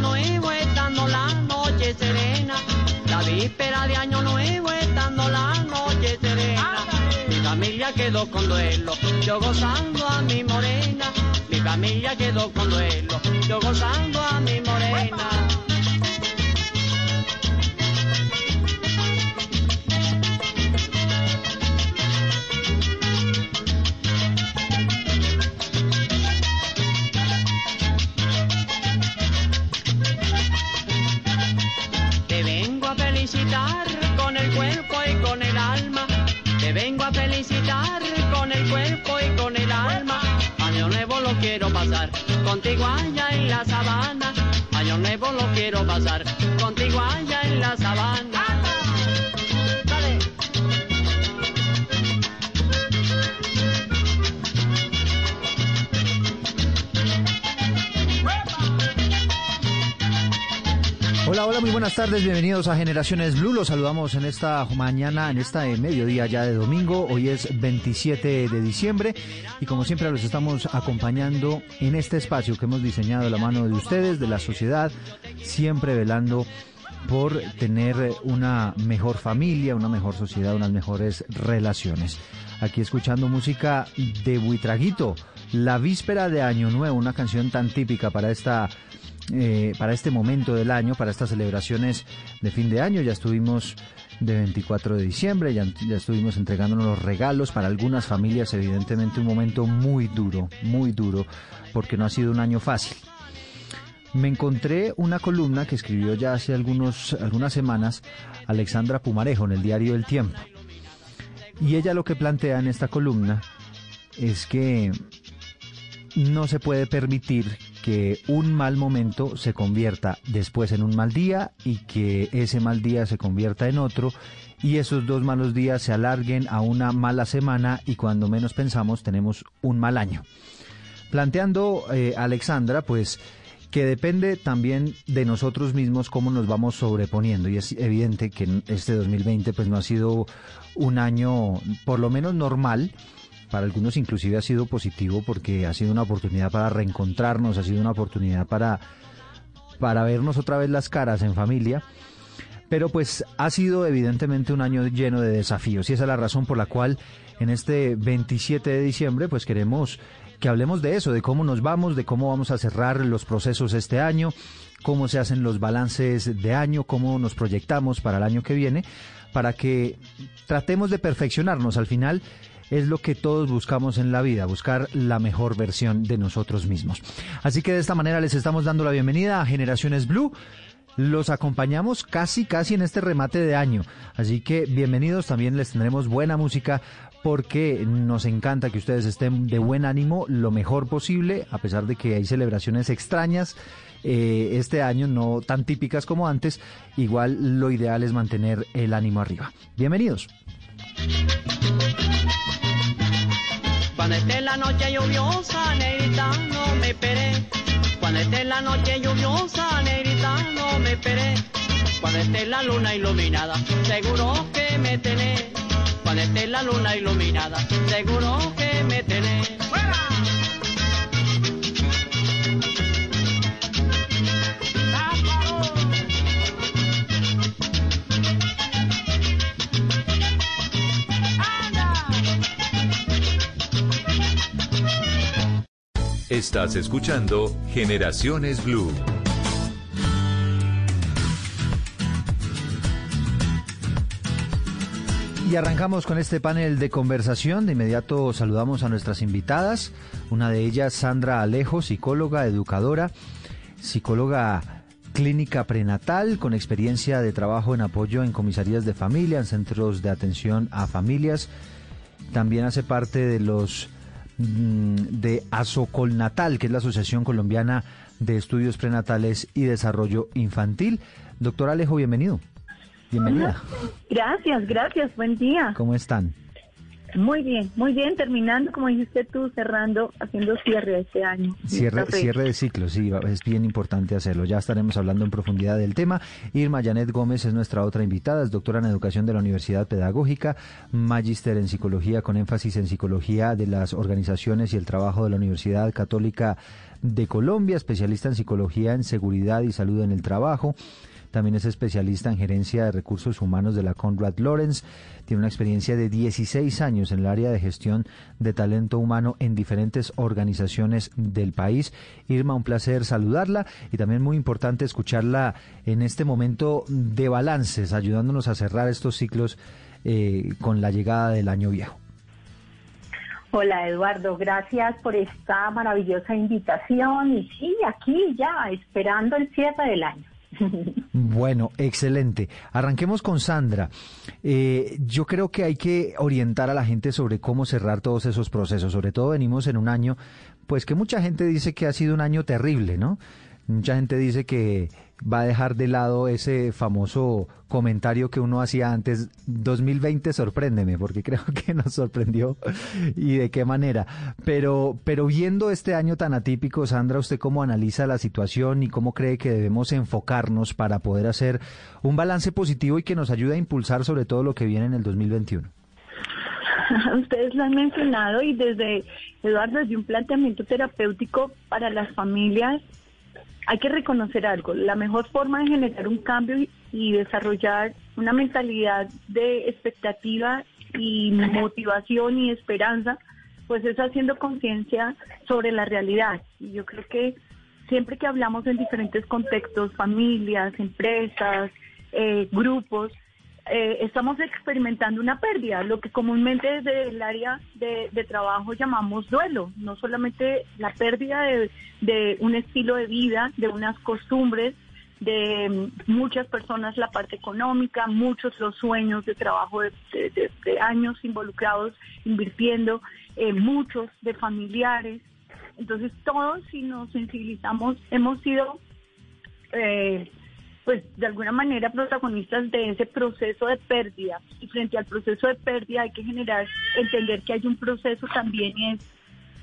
Nuevo estando la noche serena. La víspera de año nuevo estando la noche serena. Mi familia quedó con duelo, yo gozando a mi morena. Mi familia quedó con duelo, yo gozando a mi morena. Felicitar con el cuerpo y con el alma. Año nuevo lo quiero pasar contigo allá en la sabana. Año nuevo lo quiero pasar contigo allá en la sabana. Hola, hola, muy buenas tardes, bienvenidos a Generaciones Blue. Los saludamos en esta mañana, en esta eh, mediodía ya de domingo. Hoy es 27 de diciembre y como siempre los estamos acompañando en este espacio que hemos diseñado de la mano de ustedes, de la sociedad, siempre velando por tener una mejor familia, una mejor sociedad, unas mejores relaciones. Aquí escuchando música de Buitraguito, La Víspera de Año Nuevo, una canción tan típica para esta eh, para este momento del año, para estas celebraciones de fin de año. Ya estuvimos de 24 de diciembre, ya, estuvimos entregándonos los regalos para algunas familias, evidentemente un momento muy duro, muy duro, porque no ha sido un año fácil. Me encontré una columna que escribió ya hace algunos, algunas semanas Alexandra Pumarejo en el diario El Tiempo. Y ella lo que plantea en esta columna es que no se puede permitir que un mal momento se convierta después en un mal día y que ese mal día se convierta en otro y esos dos malos días se alarguen a una mala semana y cuando menos pensamos tenemos un mal año. Planteando eh, Alexandra, pues que depende también de nosotros mismos cómo nos vamos sobreponiendo y es evidente que este 2020 pues no ha sido un año por lo menos normal para algunos inclusive ha sido positivo porque ha sido una oportunidad para reencontrarnos, ha sido una oportunidad para, para vernos otra vez las caras en familia. Pero pues ha sido evidentemente un año lleno de desafíos y esa es la razón por la cual en este 27 de diciembre pues queremos que hablemos de eso, de cómo nos vamos, de cómo vamos a cerrar los procesos este año, cómo se hacen los balances de año, cómo nos proyectamos para el año que viene, para que tratemos de perfeccionarnos. Al final es lo que todos buscamos en la vida, buscar la mejor versión de nosotros mismos. Así que de esta manera les estamos dando la bienvenida a Generaciones Blue. Los acompañamos casi, casi en este remate de año. Así que bienvenidos, también les tendremos buena música porque nos encanta que ustedes estén de buen ánimo lo mejor posible, a pesar de que hay celebraciones extrañas eh, este año, no tan típicas como antes. Igual lo ideal es mantener el ánimo arriba. Bienvenidos. Cuando esté la noche lluviosa, negrita, no me esperé. Cuando esté la noche lluviosa, negrita, no me esperé. Cuando esté la luna iluminada, seguro que me tenés. Cuando esté la luna iluminada, seguro que me tenés. Estás escuchando Generaciones Blue. Y arrancamos con este panel de conversación. De inmediato saludamos a nuestras invitadas. Una de ellas, Sandra Alejo, psicóloga, educadora, psicóloga clínica prenatal con experiencia de trabajo en apoyo en comisarías de familia, en centros de atención a familias. También hace parte de los de Asocolnatal, que es la Asociación Colombiana de Estudios Prenatales y Desarrollo Infantil. Doctor Alejo, bienvenido. Bienvenida. Gracias, gracias, buen día. ¿Cómo están? Muy bien, muy bien, terminando, como dijiste tú, cerrando, haciendo cierre a este año. Cierre, cierre de ciclo, sí, es bien importante hacerlo. Ya estaremos hablando en profundidad del tema. Irma Janet Gómez es nuestra otra invitada, es doctora en educación de la Universidad Pedagógica, magíster en psicología con énfasis en psicología de las organizaciones y el trabajo de la Universidad Católica de Colombia, especialista en psicología en seguridad y salud en el trabajo. También es especialista en gerencia de recursos humanos de la Conrad Lawrence. Tiene una experiencia de 16 años en el área de gestión de talento humano en diferentes organizaciones del país. Irma, un placer saludarla y también muy importante escucharla en este momento de balances, ayudándonos a cerrar estos ciclos eh, con la llegada del año viejo. Hola Eduardo, gracias por esta maravillosa invitación y sí, aquí ya esperando el cierre del año. Bueno, excelente. Arranquemos con Sandra. Eh, yo creo que hay que orientar a la gente sobre cómo cerrar todos esos procesos. Sobre todo venimos en un año, pues que mucha gente dice que ha sido un año terrible, ¿no? Mucha gente dice que va a dejar de lado ese famoso comentario que uno hacía antes, 2020 sorpréndeme, porque creo que nos sorprendió y de qué manera. Pero, pero viendo este año tan atípico, Sandra, ¿usted cómo analiza la situación y cómo cree que debemos enfocarnos para poder hacer un balance positivo y que nos ayude a impulsar sobre todo lo que viene en el 2021? Ustedes lo han mencionado y desde, Eduardo, desde un planteamiento terapéutico para las familias hay que reconocer algo, la mejor forma de generar un cambio y desarrollar una mentalidad de expectativa y motivación y esperanza, pues es haciendo conciencia sobre la realidad. Y yo creo que siempre que hablamos en diferentes contextos, familias, empresas, eh, grupos, eh, estamos experimentando una pérdida, lo que comúnmente desde el área de, trabajo llamamos duelo, no solamente la pérdida de, un estilo de vida, de unas costumbres, de muchas personas la parte económica, muchos los sueños de trabajo de, años involucrados, invirtiendo, eh, muchos de familiares. Entonces todos si nos sensibilizamos hemos sido eh, pues de alguna manera protagonistas de ese proceso de pérdida. Y frente al proceso de pérdida hay que generar, entender que hay un proceso también es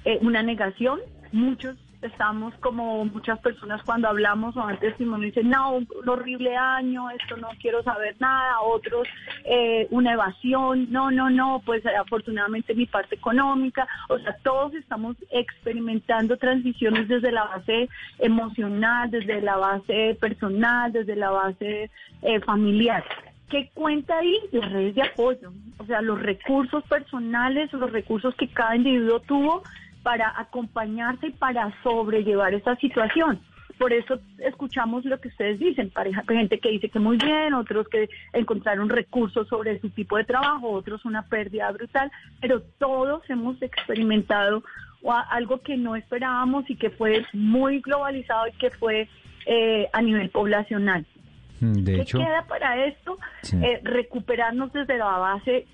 eh, una negación. Muchos estamos como muchas personas cuando hablamos o antes Simón dice, no, un, horrible año, esto no quiero saber nada, otros eh, una evasión, no, no, no, pues afortunadamente mi parte económica, o sea, todos estamos experimentando transiciones desde la base emocional, desde la base personal, desde la base eh, familiar. ¿Qué cuenta ahí? Las redes de apoyo, o sea, los recursos personales, los recursos que cada individuo tuvo para acompañarse y para sobrellevar esta situación. Por eso escuchamos lo que ustedes dicen, pareja, gente que dice que muy bien, otros que encontraron recursos sobre su tipo de trabajo, otros una pérdida brutal, pero todos hemos experimentado algo que no esperábamos y que fue muy globalizado y que fue eh, a nivel poblacional. Mm, ¿Qué queda para esto? Eh, recuperarnos desde la base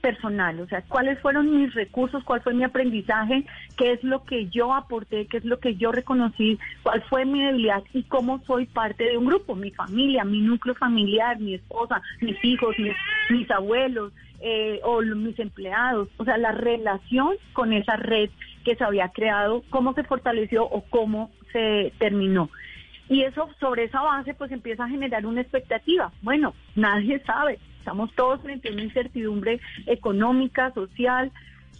personal, o sea, cuáles fueron mis recursos, cuál fue mi aprendizaje, qué es lo que yo aporté, qué es lo que yo reconocí, cuál fue mi debilidad y cómo soy parte de un grupo, mi familia, mi núcleo familiar, mi esposa, mis hijos, mis, abuelos eh, o mis empleados, o sea, la relación con esa red que se había creado, cómo se fortaleció o cómo se terminó. Y eso, sobre esa base, pues empieza a generar una expectativa. Bueno, nadie sabe. Estamos todos frente a una incertidumbre económica, social,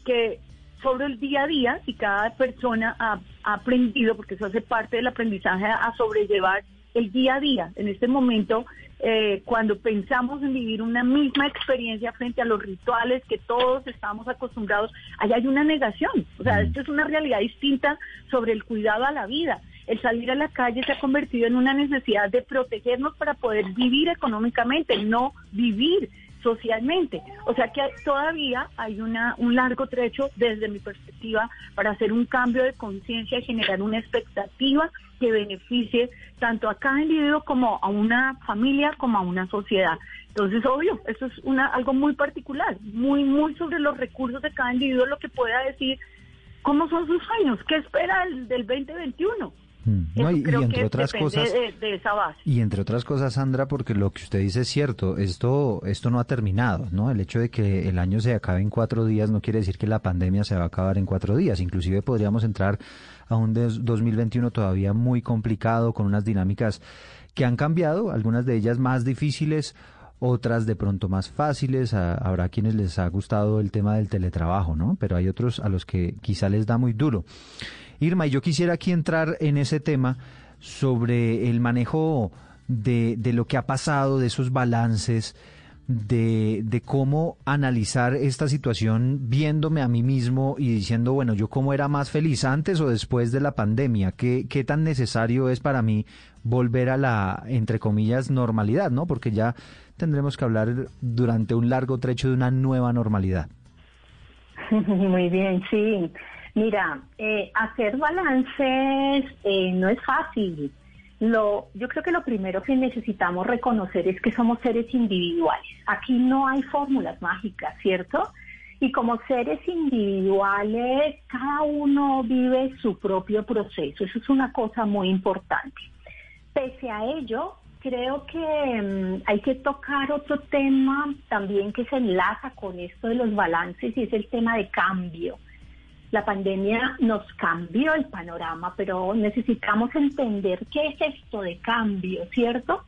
que sobre el día a día, y cada persona ha, ha aprendido, porque eso hace parte del aprendizaje, a sobrellevar el día a día. En este momento, eh, cuando pensamos en vivir una misma experiencia frente a los rituales que todos estamos acostumbrados, allá hay una negación. O sea, esto es una realidad distinta sobre el cuidado a la vida. El salir a la calle se ha convertido en una necesidad de protegernos para poder vivir económicamente, no vivir socialmente. O sea que todavía hay una, un largo trecho desde mi perspectiva para hacer un cambio de conciencia y generar una expectativa que beneficie tanto a cada individuo como a una familia como a una sociedad. Entonces, obvio, eso es una, algo muy particular, muy, muy sobre los recursos de cada individuo, lo que pueda decir cómo son sus sueños, qué espera del, del 2021. Mm. y, entre otras cosas de, esa base. y entre otras cosas Sandra porque lo que usted dice es cierto esto esto no ha terminado no el hecho de que el año se acabe en cuatro días no quiere decir que la pandemia se va a acabar en cuatro días inclusive podríamos entrar a un 2021 todavía muy complicado con unas dinámicas que han cambiado algunas de ellas más difíciles otras de pronto más fáciles, habrá quienes les ha gustado el tema del teletrabajo, ¿no? Pero hay otros a los que quizá les da muy duro. Irma, y yo quisiera aquí entrar en ese tema sobre el manejo de, de lo que ha pasado, de esos balances, de, de, cómo analizar esta situación viéndome a mí mismo y diciendo, bueno, yo cómo era más feliz antes o después de la pandemia, qué, qué tan necesario es para mí volver a la, entre comillas, normalidad, ¿no? Porque ya tendremos que hablar durante un largo trecho de una nueva normalidad. Muy bien, sí. Mira, eh, hacer balances eh, no es fácil. Lo, yo creo que lo primero que necesitamos reconocer es que somos seres individuales. Aquí no hay fórmulas mágicas, ¿cierto? Y como seres individuales, cada uno vive su propio proceso. Eso es una cosa muy importante. Pese a ello, creo que mm, hay que tocar otro tema también que se enlaza con esto de los balances y es el tema de cambio. La pandemia nos cambió el panorama, pero necesitamos entender qué es esto de cambio, ¿cierto?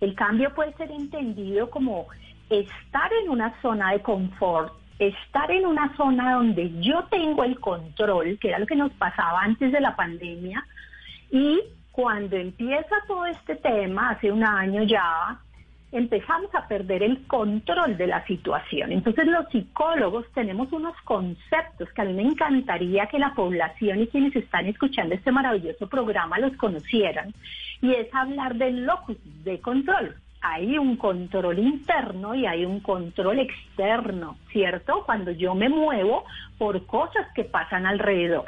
El cambio puede ser entendido como estar en una zona de confort, estar en una zona donde yo tengo el control, que era lo que nos pasaba antes de la pandemia, y cuando empieza todo este tema, hace un año ya, empezamos a perder el control de la situación. Entonces los psicólogos tenemos unos conceptos que a mí me encantaría que la población y quienes están escuchando este maravilloso programa los conocieran. Y es hablar del locus de control. Hay un control interno y hay un control externo, ¿cierto? Cuando yo me muevo por cosas que pasan alrededor.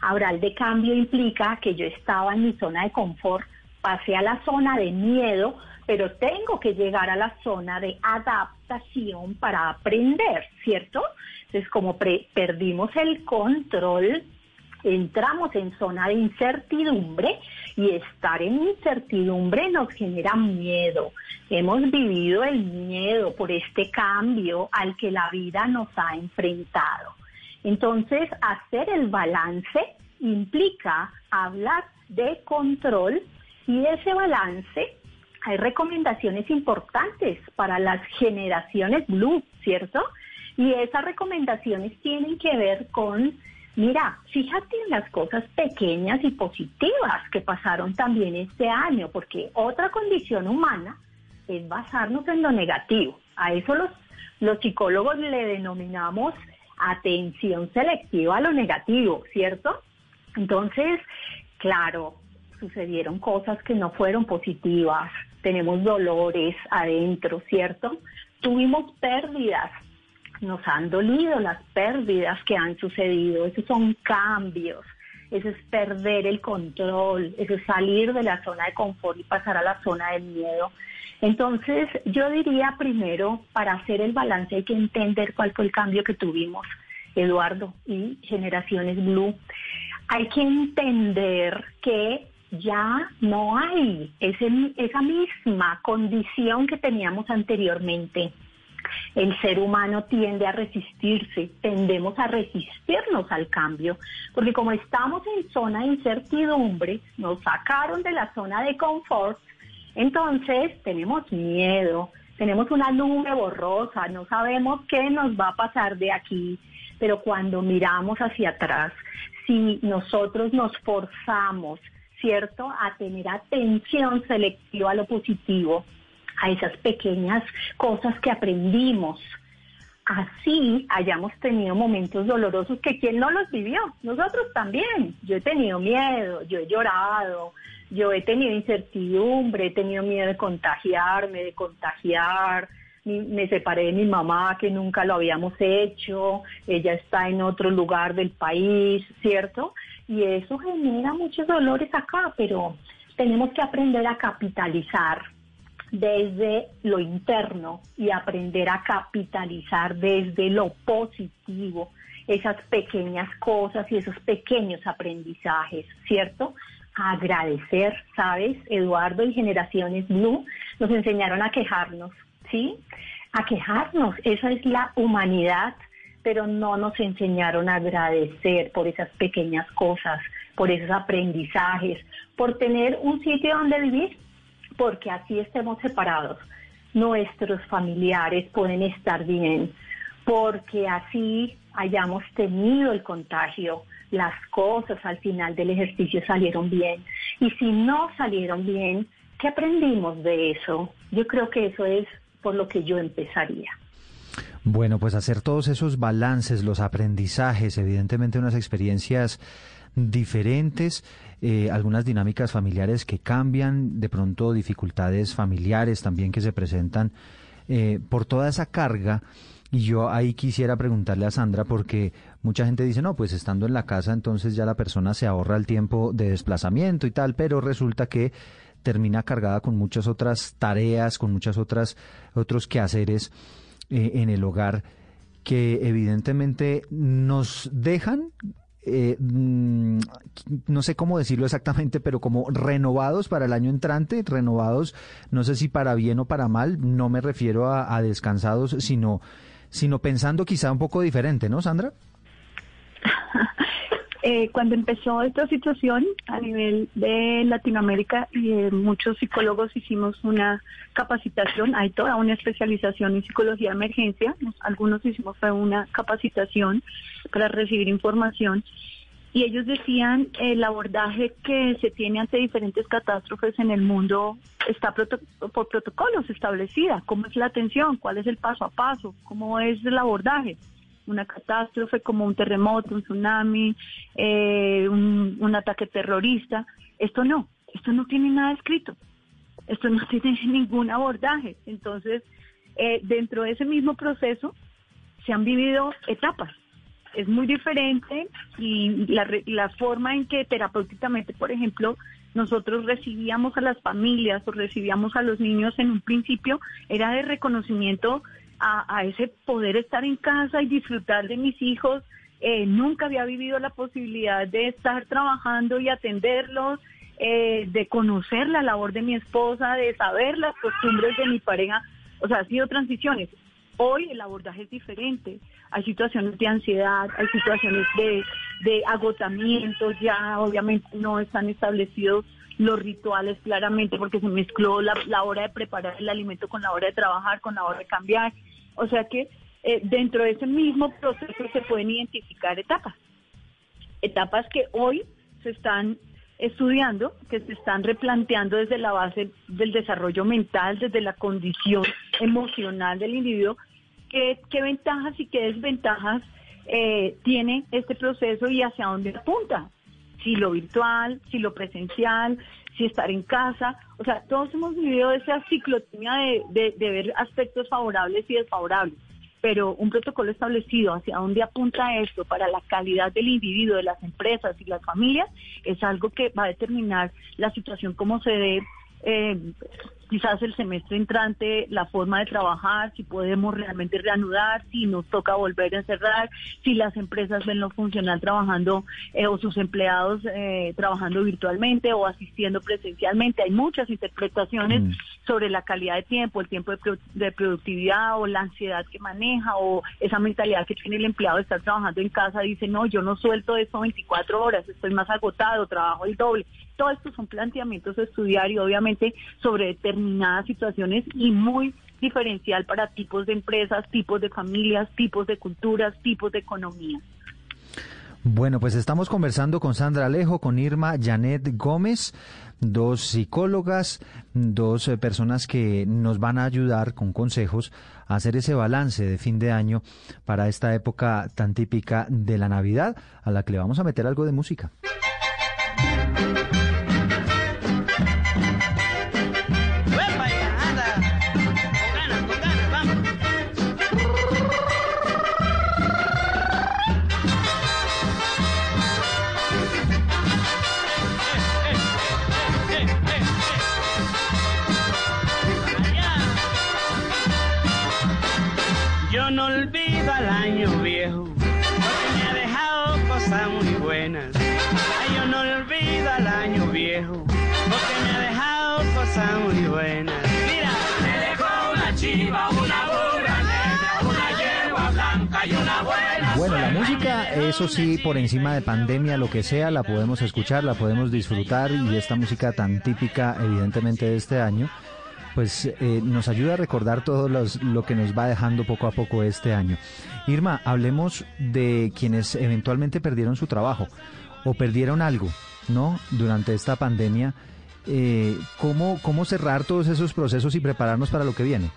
Ahora, el de cambio implica que yo estaba en mi zona de confort, pasé a la zona de miedo, pero tengo que llegar a la zona de adaptación para aprender, ¿cierto? Entonces, como perdimos el control, entramos en zona de incertidumbre y estar en incertidumbre nos genera miedo. Hemos vivido el miedo por este cambio al que la vida nos ha enfrentado. Entonces, hacer el balance implica hablar de control y ese balance hay recomendaciones importantes para las generaciones blue, ¿cierto? Y esas recomendaciones tienen que ver con, mira, fíjate en las cosas pequeñas y positivas que pasaron también este año, porque otra condición humana es basarnos en lo negativo. A eso los, los psicólogos le denominamos atención selectiva a lo negativo, ¿cierto? Entonces, claro, sucedieron cosas que no fueron positivas, tenemos dolores adentro, ¿cierto? Tuvimos pérdidas, nos han dolido las pérdidas que han sucedido, esos son cambios, eso es perder el control, eso es salir de la zona de confort y pasar a la zona del miedo. Entonces, yo diría primero, para hacer el balance hay que entender cuál fue el cambio que tuvimos, Eduardo, y Generaciones Blue. Hay que entender que ya no hay esa misma condición que teníamos anteriormente. El ser humano tiende a resistirse, tendemos a resistirnos al cambio, porque como estamos en zona de incertidumbre, nos sacaron de la zona de confort, entonces tenemos miedo, tenemos una nube borrosa, no sabemos qué nos va a pasar de aquí, pero cuando miramos hacia atrás, si nosotros nos forzamos, ¿cierto?, a tener atención selectiva a lo positivo, a esas pequeñas cosas que aprendimos, así hayamos tenido momentos dolorosos que quien no los vivió, nosotros también. Yo he tenido miedo, yo he llorado, yo he tenido incertidumbre, he tenido miedo de contagiarme, de contagiar. Me separé de mi mamá, que nunca lo habíamos hecho. Ella está en otro lugar del país, ¿cierto? Y eso genera muchos dolores acá, pero tenemos que aprender a capitalizar desde lo interno y aprender a capitalizar desde lo positivo esas pequeñas cosas y esos pequeños aprendizajes, ¿cierto? agradecer, ¿sabes? Eduardo y Generaciones Blue nos enseñaron a quejarnos, ¿sí? A quejarnos, esa es la humanidad, pero no nos enseñaron a agradecer por esas pequeñas cosas, por esos aprendizajes, por tener un sitio donde vivir, porque así estemos separados. Nuestros familiares pueden estar bien, porque así hayamos tenido el contagio, las cosas al final del ejercicio salieron bien. Y si no salieron bien, ¿qué aprendimos de eso? Yo creo que eso es por lo que yo empezaría. Bueno, pues hacer todos esos balances, los aprendizajes, evidentemente unas experiencias diferentes, eh, algunas dinámicas familiares que cambian, de pronto dificultades familiares también que se presentan eh, por toda esa carga. Y yo ahí quisiera preguntarle a Sandra porque mucha gente dice, no, pues estando en la casa entonces ya la persona se ahorra el tiempo de desplazamiento y tal, pero resulta que termina cargada con muchas otras tareas, con muchas otras otros quehaceres eh, en el hogar que evidentemente nos dejan eh, mm, no sé cómo decirlo exactamente, pero como renovados para el año entrante, renovados, no sé si para bien o para mal, no me refiero a descansados, sino sino pensando quizá un poco diferente, ¿no, Sandra? Eh, cuando empezó esta situación a nivel de Latinoamérica, y muchos psicólogos hicimos una capacitación, hay toda una especialización en psicología de emergencia, algunos hicimos una capacitación para recibir información y ellos decían el abordaje que se tiene ante diferentes catástrofes en el mundo está por protocolos establecida, cómo es la atención, cuál es el paso a paso, cómo es el abordaje. Una catástrofe como un terremoto, un tsunami, eh, un, ataque terrorista. Esto no, esto no tiene nada escrito, esto no tiene ningún abordaje. Entonces, eh, dentro de ese mismo proceso se han vivido etapas es muy diferente y la, la forma en que terapéuticamente, por ejemplo, nosotros recibíamos a las familias o recibíamos a los niños en un principio era de reconocimiento a, ese poder estar en casa y disfrutar de mis hijos. Eh, nunca había vivido la posibilidad de estar trabajando y atenderlos, eh, de conocer la labor de mi esposa, de saber las costumbres de mi pareja. O sea, ha sido transiciones. Hoy el abordaje es diferente. Hay situaciones de ansiedad, hay situaciones de, de agotamiento, ya obviamente no están establecidos los rituales claramente porque se mezcló la, hora de preparar el alimento con la hora de trabajar, con la hora de cambiar. O sea que eh, dentro de ese mismo proceso se pueden identificar etapas. Etapas que hoy se están estudiando, que se están replanteando desde la base del desarrollo mental, desde la condición emocional del individuo, qué, qué ventajas y qué desventajas eh, tiene este proceso y hacia dónde apunta. Si lo virtual, si lo presencial, si estar en casa. O sea, todos hemos vivido esa ciclotimia de, de ver aspectos favorables y desfavorables pero un protocolo establecido hacia dónde apunta esto para la calidad del individuo, de las empresas y las familias, es algo que va a determinar la situación como se dé eh, quizás el semestre entrante, la forma de trabajar, si podemos realmente reanudar, si nos toca volver a encerrar, si las empresas ven lo funcional trabajando eh, o sus empleados eh, trabajando virtualmente o asistiendo presencialmente. Hay muchas interpretaciones. Mm. Sobre la calidad de tiempo, el tiempo de, pro- de productividad o la ansiedad que maneja o esa mentalidad que tiene el empleado de estar trabajando en casa, dice, no, yo no suelto esto 24 horas, estoy más agotado, trabajo el doble. Todo esto son planteamientos a estudiar y obviamente sobre determinadas situaciones y muy diferencial para tipos de empresas, tipos de familias, tipos de culturas, tipos de economía. Bueno, pues estamos conversando con Sandra Alejo, con Irma Janet Gómez, dos psicólogas, dos eh, personas que nos van a ayudar con consejos a hacer ese balance de fin de año para esta época tan típica de la Navidad, a la que le vamos a meter algo de música. Yo no olvido al año viejo, porque me ha dejado cosas muy buenas. Ay, yo no olvido al año viejo, porque me ha dejado cosas muy buenas. Mira, me dejó una chiva, Bueno, la música, eso sí, por encima de pandemia, lo que sea, la podemos escuchar, la podemos disfrutar y esta música tan típica, evidentemente, de este año, pues eh, nos ayuda a recordar todo los- lo que nos va dejando poco a poco este año. Irma, hablemos de quienes eventualmente perdieron su trabajo o perdieron algo, ¿no? Durante esta pandemia. Eh, ¿cómo, ¿Cómo cerrar todos esos procesos y prepararnos para lo que viene?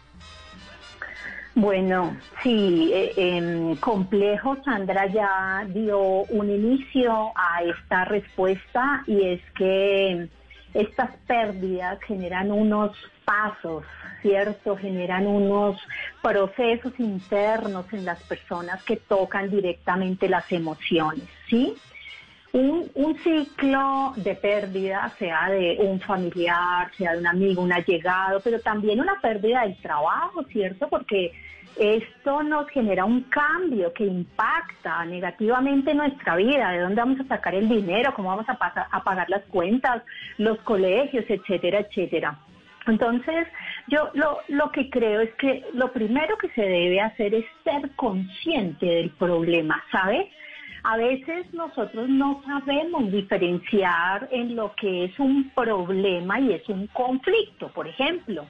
Bueno, sí, eh, em, complejo. Sandra ya dio un inicio a esta respuesta y es que estas pérdidas generan unos pasos, ¿cierto? Generan unos procesos internos en las personas que tocan directamente las emociones, ¿sí? Un, un ciclo de pérdida, sea de un familiar, sea de un amigo, un allegado, pero también una pérdida del trabajo, ¿cierto? Porque esto nos genera un cambio que impacta negativamente nuestra vida, de dónde vamos a sacar el dinero, cómo vamos a, pasar, a pagar las cuentas, los colegios, etcétera, etcétera. Entonces, yo lo, lo que creo es que lo primero que se debe hacer es ser consciente del problema, ¿sabes? A veces nosotros no sabemos diferenciar en lo que es un problema y es un conflicto. Por ejemplo,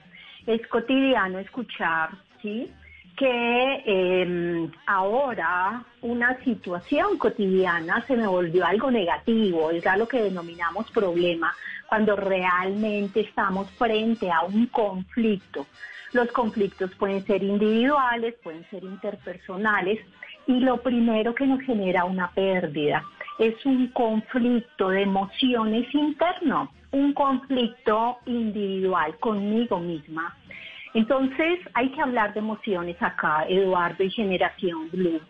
es cotidiano escuchar, ¿sí? que eh, ahora una situación cotidiana se me volvió algo negativo, es lo que denominamos problema, cuando realmente estamos frente a un conflicto. Los conflictos pueden ser individuales, pueden ser interpersonales, y lo primero que nos genera una pérdida es un conflicto de emociones interno, un conflicto individual conmigo misma. Entonces hay que hablar de emociones acá, Eduardo, y generación Blue.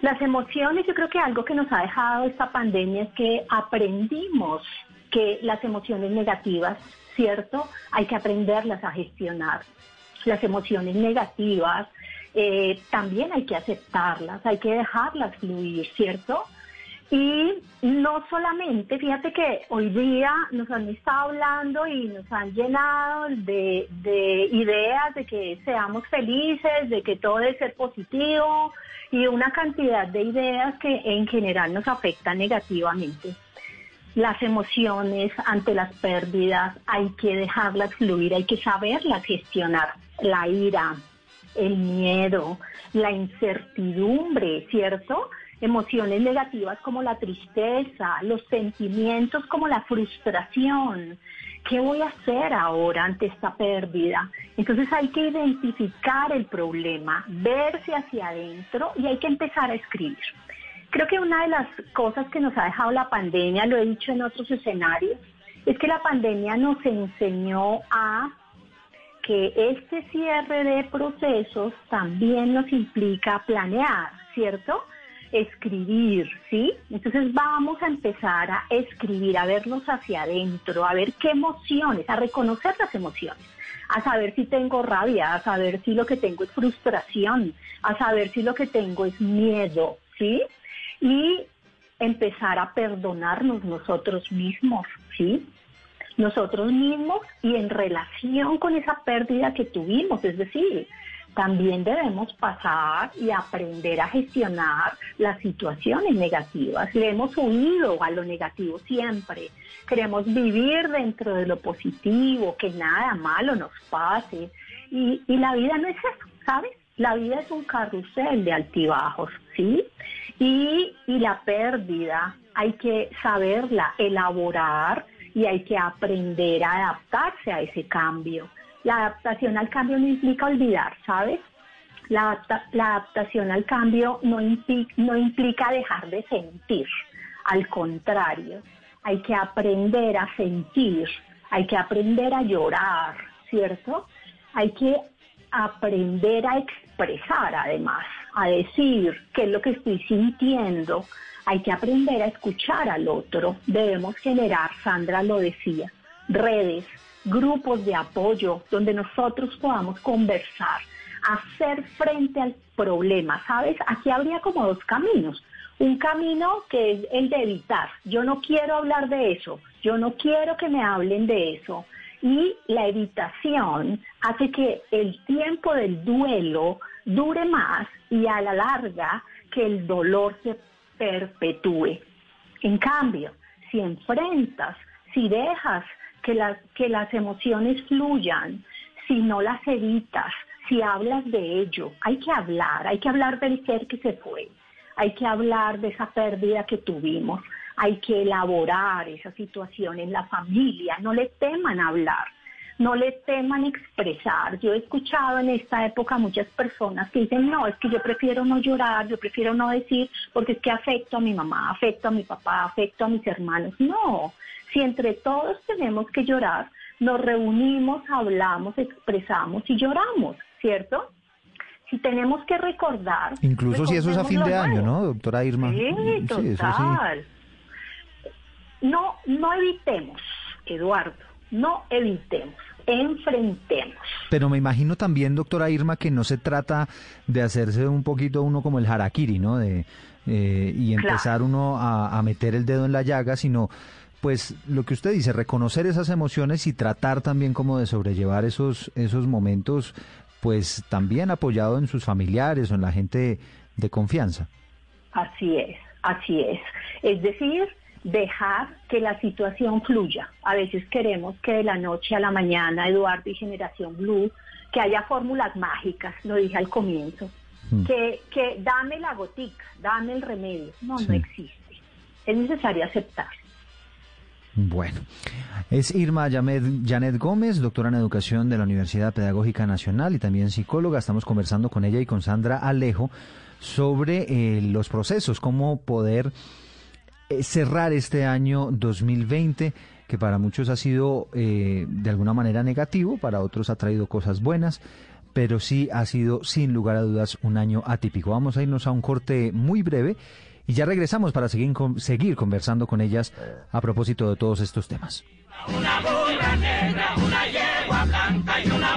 Las emociones, yo creo que algo que nos ha dejado esta pandemia es que aprendimos que las emociones negativas, ¿cierto? Hay que aprenderlas a gestionar. Las emociones negativas eh, también hay que aceptarlas, hay que dejarlas fluir, ¿cierto? Y no solamente, fíjate que hoy día nos han estado hablando y nos han llenado de, de ideas de que seamos felices, de que todo debe ser positivo y una cantidad de ideas que en general nos afectan negativamente. Las emociones ante las pérdidas hay que dejarlas fluir, hay que saberlas gestionar. La ira, el miedo, la incertidumbre, ¿cierto? Emociones negativas como la tristeza, los sentimientos como la frustración. ¿Qué voy a hacer ahora ante esta pérdida? Entonces hay que identificar el problema, verse hacia adentro y hay que empezar a escribir. Creo que una de las cosas que nos ha dejado la pandemia, lo he dicho en otros escenarios, es que la pandemia nos enseñó a que este cierre de procesos también nos implica planear, ¿cierto? Escribir, ¿sí? Entonces vamos a empezar a escribir, a vernos hacia adentro, a ver qué emociones, a reconocer las emociones, a saber si tengo rabia, a saber si lo que tengo es frustración, a saber si lo que tengo es miedo, ¿sí? Y empezar a perdonarnos nosotros mismos, ¿sí? Nosotros mismos y en relación con esa pérdida que tuvimos. Es decir, también debemos pasar y aprender a gestionar las situaciones negativas. Le hemos huido a lo negativo siempre. Queremos vivir dentro de lo positivo, que nada malo nos pase. Y, y la vida no es eso, ¿sabes? La vida es un carrusel de altibajos, ¿sí? Y, y la pérdida hay que saberla elaborar y hay que aprender a adaptarse a ese cambio. La adaptación al cambio no implica olvidar, ¿sabes? La, adaptación al cambio no implica dejar de sentir, al contrario, hay que aprender a sentir, hay que aprender a llorar, ¿cierto? Hay que aprender a expresar además, a decir qué es lo que estoy sintiendo, hay que aprender a escuchar al otro, debemos generar, Sandra lo decía, redes, grupos de apoyo donde nosotros podamos conversar, hacer frente al problema, ¿sabes? Aquí habría como dos caminos. Un camino que es el de evitar. Yo no quiero hablar de eso, yo no quiero que me hablen de eso. Y la evitación hace que el tiempo del duelo dure más y a la larga que el dolor se perpetúe. En cambio, si enfrentas, si dejas que las, que las emociones fluyan, si no las evitas, si hablas de ello, hay que hablar, hay que hablar del ser que se fue, hay que hablar de esa pérdida que tuvimos, hay que elaborar esa situación en la familia, no le teman hablar, no le teman expresar. Yo he escuchado en esta época muchas personas que dicen, no, es que yo prefiero no llorar, yo prefiero no decir, porque es que afecto a mi mamá, afecto a mi papá, afecto a mis hermanos. No, si entre todos tenemos que llorar, nos reunimos, hablamos, expresamos y lloramos, ¿cierto? Si tenemos que recordar... Incluso si eso es a fin de año, ¿no, doctora Irma? Sí, total. No, no evitemos, Eduardo, no evitemos enfrentemos. Pero me imagino también, doctora Irma, que no se trata de hacerse un poquito uno como el harakiri, ¿no? De, eh, y empezar uno a, meter el dedo en la llaga, sino pues lo que usted dice, reconocer esas emociones y tratar también como de sobrellevar esos, esos momentos, pues también apoyado en sus familiares o en la gente de confianza. Así es, así es. Es decir, dejar que la situación fluya. A veces queremos que de la noche a la mañana, Eduardo y Generación Blue, que haya fórmulas mágicas, lo dije al comienzo, mm. que, que dame la gotica, dame el remedio. No, no existe. Es necesario aceptar. Bueno, es Irma Janet Gómez, doctora en educación de la Universidad Pedagógica Nacional y también psicóloga. Estamos conversando con ella y con Sandra Alejo sobre eh, los procesos, cómo poder cerrar este año 2020 que para muchos ha sido eh, de alguna manera negativo, para otros ha traído cosas buenas, pero sí ha sido sin lugar a dudas un año atípico. Vamos a irnos a un corte muy breve y ya regresamos para seguir, seguir conversando con ellas a propósito de todos estos temas. Una burra negra, una yegua blanca y una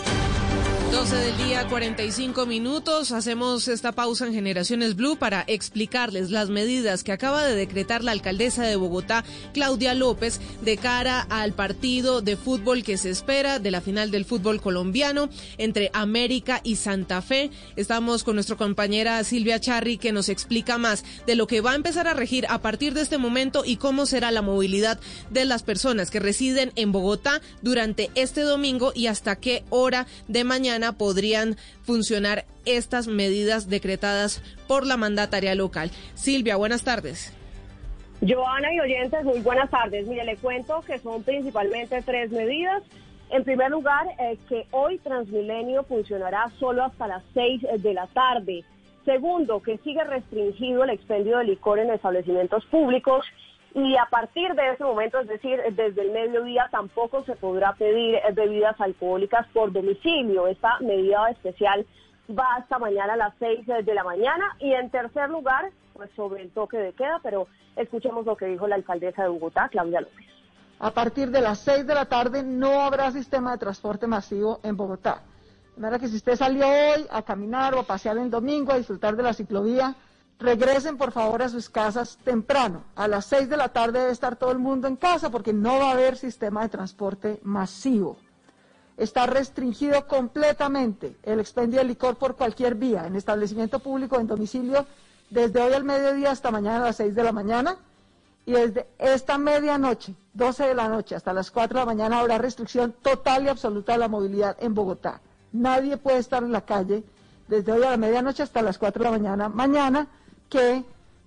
12 del día, 45 minutos. Hacemos esta pausa en Generaciones Blue para explicarles las medidas que acaba de decretar la alcaldesa de Bogotá, Claudia López, de cara al partido de fútbol que se espera de la final del fútbol colombiano entre América y Santa Fe. Estamos con nuestra compañera Silvia Charri que nos explica más de lo que va a empezar a regir a partir de este momento y cómo será la movilidad de las personas que residen en Bogotá durante este domingo y hasta qué hora de mañana podrían funcionar estas medidas decretadas por la mandataria local. Silvia, buenas tardes. Joana y oyentes, muy buenas tardes. Mire, le cuento que son principalmente tres medidas. En primer lugar, eh, que hoy Transmilenio funcionará solo hasta las seis de la tarde. Segundo, que sigue restringido el expendio de licor en establecimientos públicos y a partir de ese momento, es decir, desde el mediodía tampoco se podrá pedir bebidas alcohólicas por domicilio. Esta medida especial va hasta mañana a las 6 de la mañana y en tercer lugar, pues sobre el toque de queda, pero escuchemos lo que dijo la alcaldesa de Bogotá, Claudia López. A partir de las 6 de la tarde no habrá sistema de transporte masivo en Bogotá. De manera que si usted salió hoy a caminar o a pasear el domingo, a disfrutar de la ciclovía, regresen por favor a sus casas temprano. A las 6 de la tarde debe estar todo el mundo en casa porque no va a haber sistema de transporte masivo. Está restringido completamente el expendio de licor por cualquier vía, en establecimiento público, en domicilio, desde hoy al mediodía hasta mañana a las 6 de la mañana. Y desde esta medianoche, 12 de la noche, hasta las 4 de la mañana habrá restricción total y absoluta de la movilidad en Bogotá. Nadie puede estar en la calle desde hoy a la medianoche hasta las 4 de la mañana mañana que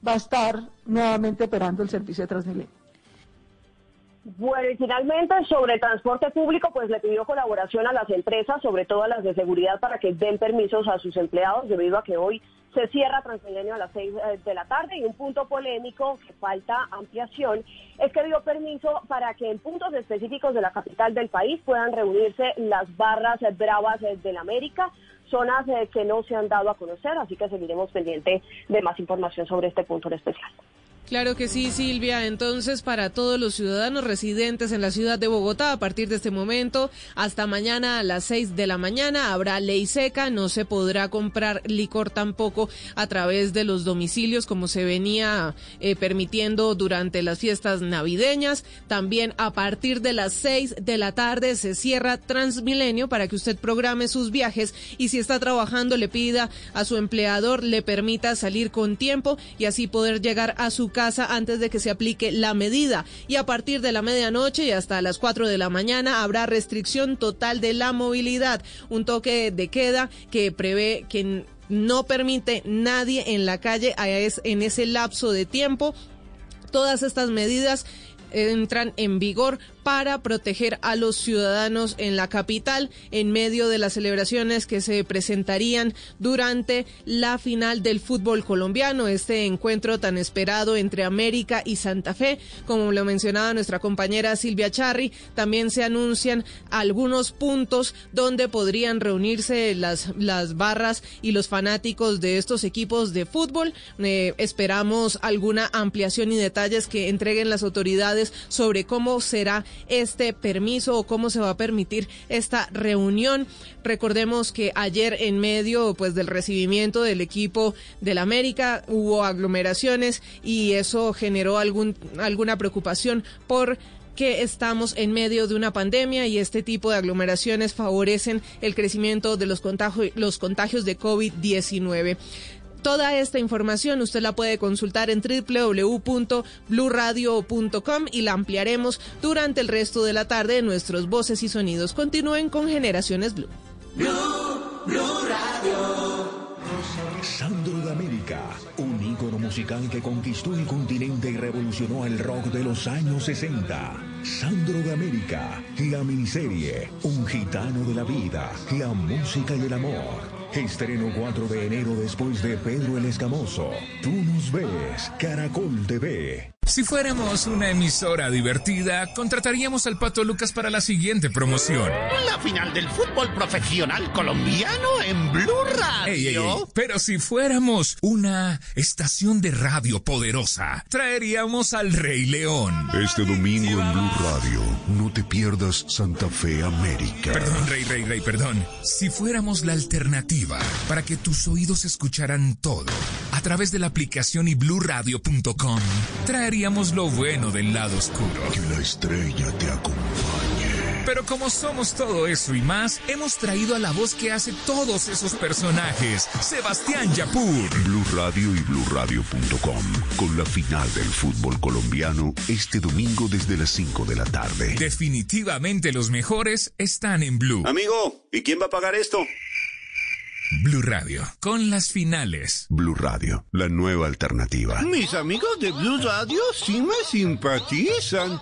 va a estar nuevamente operando el servicio de Transmilenio. Bueno, y finalmente sobre transporte público, pues le pidió colaboración a las empresas, sobre todo a las de seguridad, para que den permisos a sus empleados, debido a que hoy se cierra Transmilenio a las seis eh, de la tarde. Y un punto polémico que falta ampliación es que dio permiso para que en puntos específicos de la capital del país puedan reunirse las barras bravas del América zonas eh, que no se han dado a conocer, así que seguiremos pendiente de más información sobre este punto en especial. Claro que sí, Silvia. Entonces, para todos los ciudadanos residentes en la ciudad de Bogotá, a partir de este momento, hasta mañana a las seis de la mañana, habrá ley seca. No se podrá comprar licor tampoco a través de los domicilios, como se venía eh, permitiendo durante las fiestas navideñas. También a partir de las seis de la tarde se cierra Transmilenio para que usted programe sus viajes y si está trabajando, le pida a su empleador, le permita salir con tiempo y así poder llegar a su casa antes de que se aplique la medida. Y a partir de la medianoche y hasta las 4 de la mañana habrá restricción total de la movilidad. Un toque de queda que prevé que no permite nadie en la calle en ese lapso de tiempo. Todas estas medidas entran en vigor para proteger a los ciudadanos en la capital en medio de las celebraciones que se presentarían durante la final del fútbol colombiano, este encuentro tan esperado entre América y Santa Fe. Como lo mencionaba nuestra compañera Silvia Charri, también se anuncian algunos puntos donde podrían reunirse las, las barras y los fanáticos de estos equipos de fútbol. Eh, esperamos alguna ampliación y detalles que entreguen las autoridades sobre cómo será este permiso o cómo se va a permitir esta reunión. Recordemos que ayer en medio pues del recibimiento del equipo del América hubo aglomeraciones y eso generó algún alguna preocupación por que estamos en medio de una pandemia y este tipo de aglomeraciones favorecen el crecimiento de los contagios, los contagios de COVID-19. Toda esta información usted la puede consultar en www.bluradio.com y la ampliaremos durante el resto de la tarde en nuestros voces y sonidos. Continúen con Generaciones Blue. Blue, Radio. Sandro de América, musical que conquistó el continente y revolucionó el rock de los años 60. Sandro de América, la miniserie, un gitano de la vida, la música y el amor. Estreno 4 de enero después de Pedro el Escamoso. Tú nos ves, Caracol TV. Si fuéramos una emisora divertida, contrataríamos al Pato Lucas para la siguiente promoción. La final del fútbol profesional colombiano en Blue Radio. Pero si fuéramos una estación de radio poderosa, traeríamos al Rey León. Este domingo en Blue Radio, no te pierdas Santa Fe América. Perdón, Rey, Rey, Rey, perdón. Si fuéramos la alternativa para que tus oídos escucharan todo través de la aplicación y bluradio.com, traeríamos lo bueno del lado oscuro. Que la estrella te acompañe. Pero como somos todo eso y más, hemos traído a la voz que hace todos esos personajes, Sebastián Yapur. Blue Radio y bluradio.com con la final del fútbol colombiano este domingo desde las 5 de la tarde. Definitivamente los mejores están en Blue. Amigo, ¿y quién va a pagar esto? Blue Radio, con las finales. Blue Radio, la nueva alternativa. Mis amigos de Blue Radio sí me simpatizan.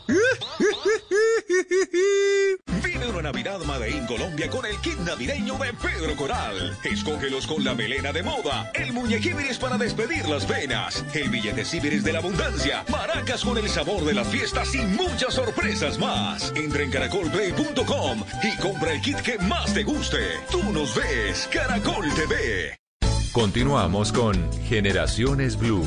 Vive una Navidad Made Colombia con el kit navideño de Pedro Coral. Escógelos con la melena de moda, el muñequíbiris para despedir las venas, el billete ciberes de la abundancia, maracas con el sabor de las fiestas y muchas sorpresas más. Entra en caracolplay.com y compra el kit que más te guste. Tú nos ves, Caracol TV. Continuamos con Generaciones Blue.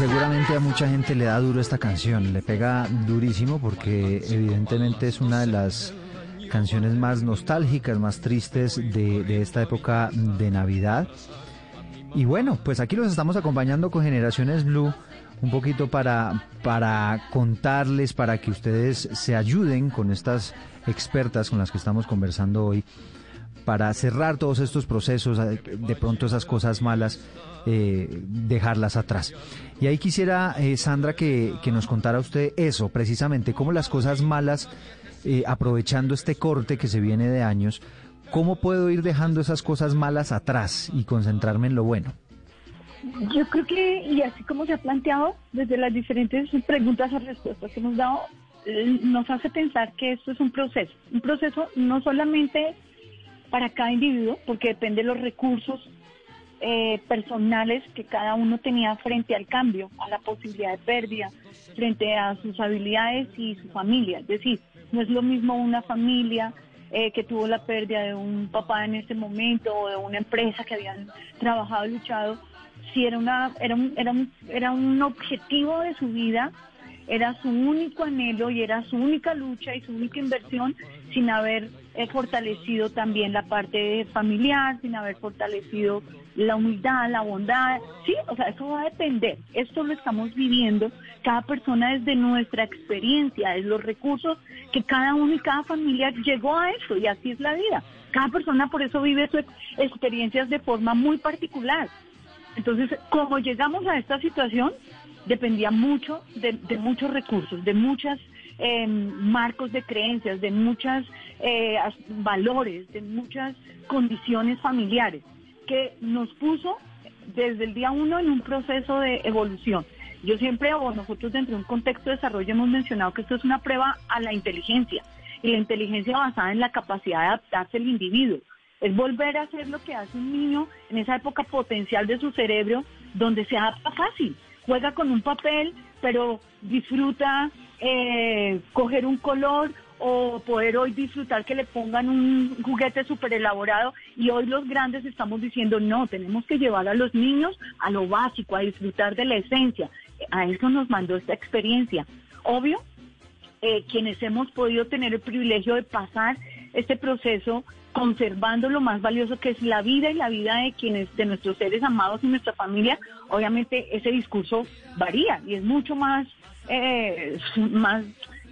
Seguramente a mucha gente le da duro esta canción, le pega durísimo porque evidentemente es una de las canciones más nostálgicas, más tristes de, esta época de Navidad. Y bueno, pues aquí los estamos acompañando con Generaciones Blue un poquito para, para contarles, para que ustedes se ayuden con estas expertas con las que estamos conversando hoy, para cerrar todos estos procesos, de pronto esas cosas malas, eh, dejarlas atrás. Y ahí quisiera, eh, Sandra, que, que nos contara usted eso, precisamente, cómo las cosas malas, eh, aprovechando este corte que se viene de años, ¿cómo puedo ir dejando esas cosas malas atrás y concentrarme en lo bueno? Yo creo que, y así como se ha planteado desde las diferentes preguntas o respuestas que hemos dado, eh, nos hace pensar que esto es un proceso, un proceso no solamente para cada individuo, porque depende de los recursos eh, personales que cada uno tenía frente al cambio, a la posibilidad de pérdida, frente a sus habilidades y su familia. Es decir, no es lo mismo una familia eh, que tuvo la pérdida de un papá en ese momento o de una empresa que habían trabajado y luchado, si era, una, era, un, era, un, era un objetivo de su vida, era su único anhelo y era su única lucha y su única inversión sin haber eh, fortalecido también la parte familiar, sin haber fortalecido la humildad, la bondad. Sí, o sea, eso va a depender. Esto lo estamos viviendo cada persona desde nuestra experiencia, es los recursos que cada uno y cada familia llegó a eso y así es la vida. Cada persona por eso vive sus experiencias de forma muy particular. Entonces, como llegamos a esta situación, dependía mucho de, de muchos recursos, de muchos eh, marcos de creencias, de muchos eh, valores, de muchas condiciones familiares, que nos puso desde el día uno en un proceso de evolución. Yo siempre, o nosotros dentro de un contexto de desarrollo hemos mencionado que esto es una prueba a la inteligencia, y la inteligencia basada en la capacidad de adaptarse al individuo es volver a hacer lo que hace un niño en esa época potencial de su cerebro, donde se adapta fácil, juega con un papel, pero disfruta eh, coger un color o poder hoy disfrutar que le pongan un juguete súper elaborado y hoy los grandes estamos diciendo no, tenemos que llevar a los niños a lo básico, a disfrutar de la esencia. A eso nos mandó esta experiencia. Obvio, eh, quienes hemos podido tener el privilegio de pasar este proceso conservando lo más valioso que es la vida y la vida de quienes, de nuestros seres amados y nuestra familia, obviamente ese discurso varía y es mucho más, eh, más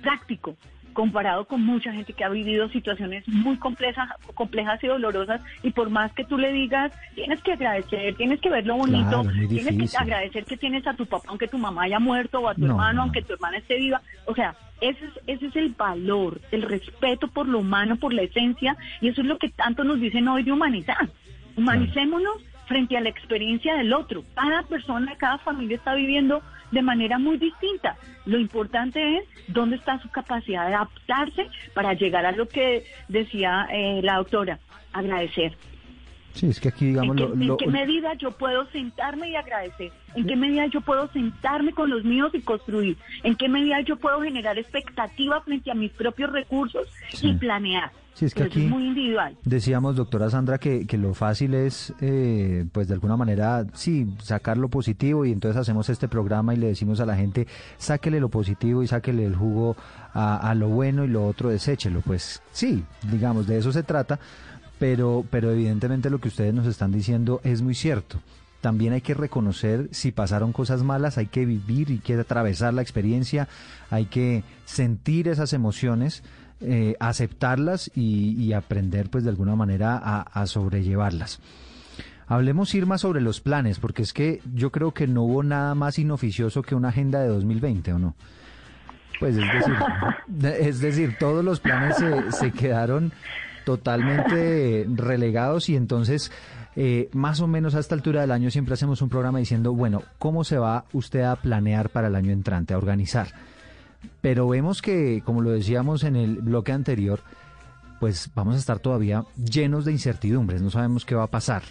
práctico comparado con mucha gente que ha vivido situaciones muy complejas, complejas y dolorosas y por más que tú le digas, tienes que agradecer, tienes que ver lo bonito, tienes que agradecer que tienes a tu papá aunque tu mamá haya muerto o a tu hermano aunque tu hermana esté viva, o sea, ese es, ese es el valor, el respeto por lo humano, por la esencia y eso es lo que tanto nos dicen hoy de humanizar. Humanicémonos frente a la experiencia del otro. Cada persona, cada familia está viviendo de manera muy distinta. Lo importante es dónde está su capacidad de adaptarse para llegar a lo que decía eh, la doctora, agradecer. Sí, es que aquí, digamos, ¿En qué, lo, en qué medida yo puedo sentarme y agradecer? ¿En qué medida yo puedo sentarme con los míos y construir? ¿En qué medida yo puedo generar expectativa frente a mis propios recursos y planear? Sí, es que Pero aquí es muy individual. decíamos, doctora Sandra, que, que lo fácil es, eh, pues de alguna manera, sí, sacar lo positivo y entonces hacemos este programa y le decimos a la gente, sáquele lo positivo y sáquele el jugo a, a lo bueno y lo otro deséchelo. Pues sí, digamos, de eso se trata, pero, pero evidentemente lo que ustedes nos están diciendo es muy cierto. También hay que reconocer si pasaron cosas malas, hay que vivir y que atravesar la experiencia, hay que sentir esas emociones, eh, aceptarlas y, y aprender pues de alguna manera a, a sobrellevarlas. Hablemos, Irma, sobre los planes, porque es que yo creo que no hubo nada más inoficioso que una agenda de 2020, ¿o no? Pues es decir, es decir todos los planes se, se quedaron totalmente relegados y entonces eh, más o menos a esta altura del año siempre hacemos un programa diciendo, bueno, ¿cómo se va usted a planear para el año entrante, a organizar? Pero vemos que, como lo decíamos en el bloque anterior, pues vamos a estar todavía llenos de incertidumbres, no sabemos qué va a pasar.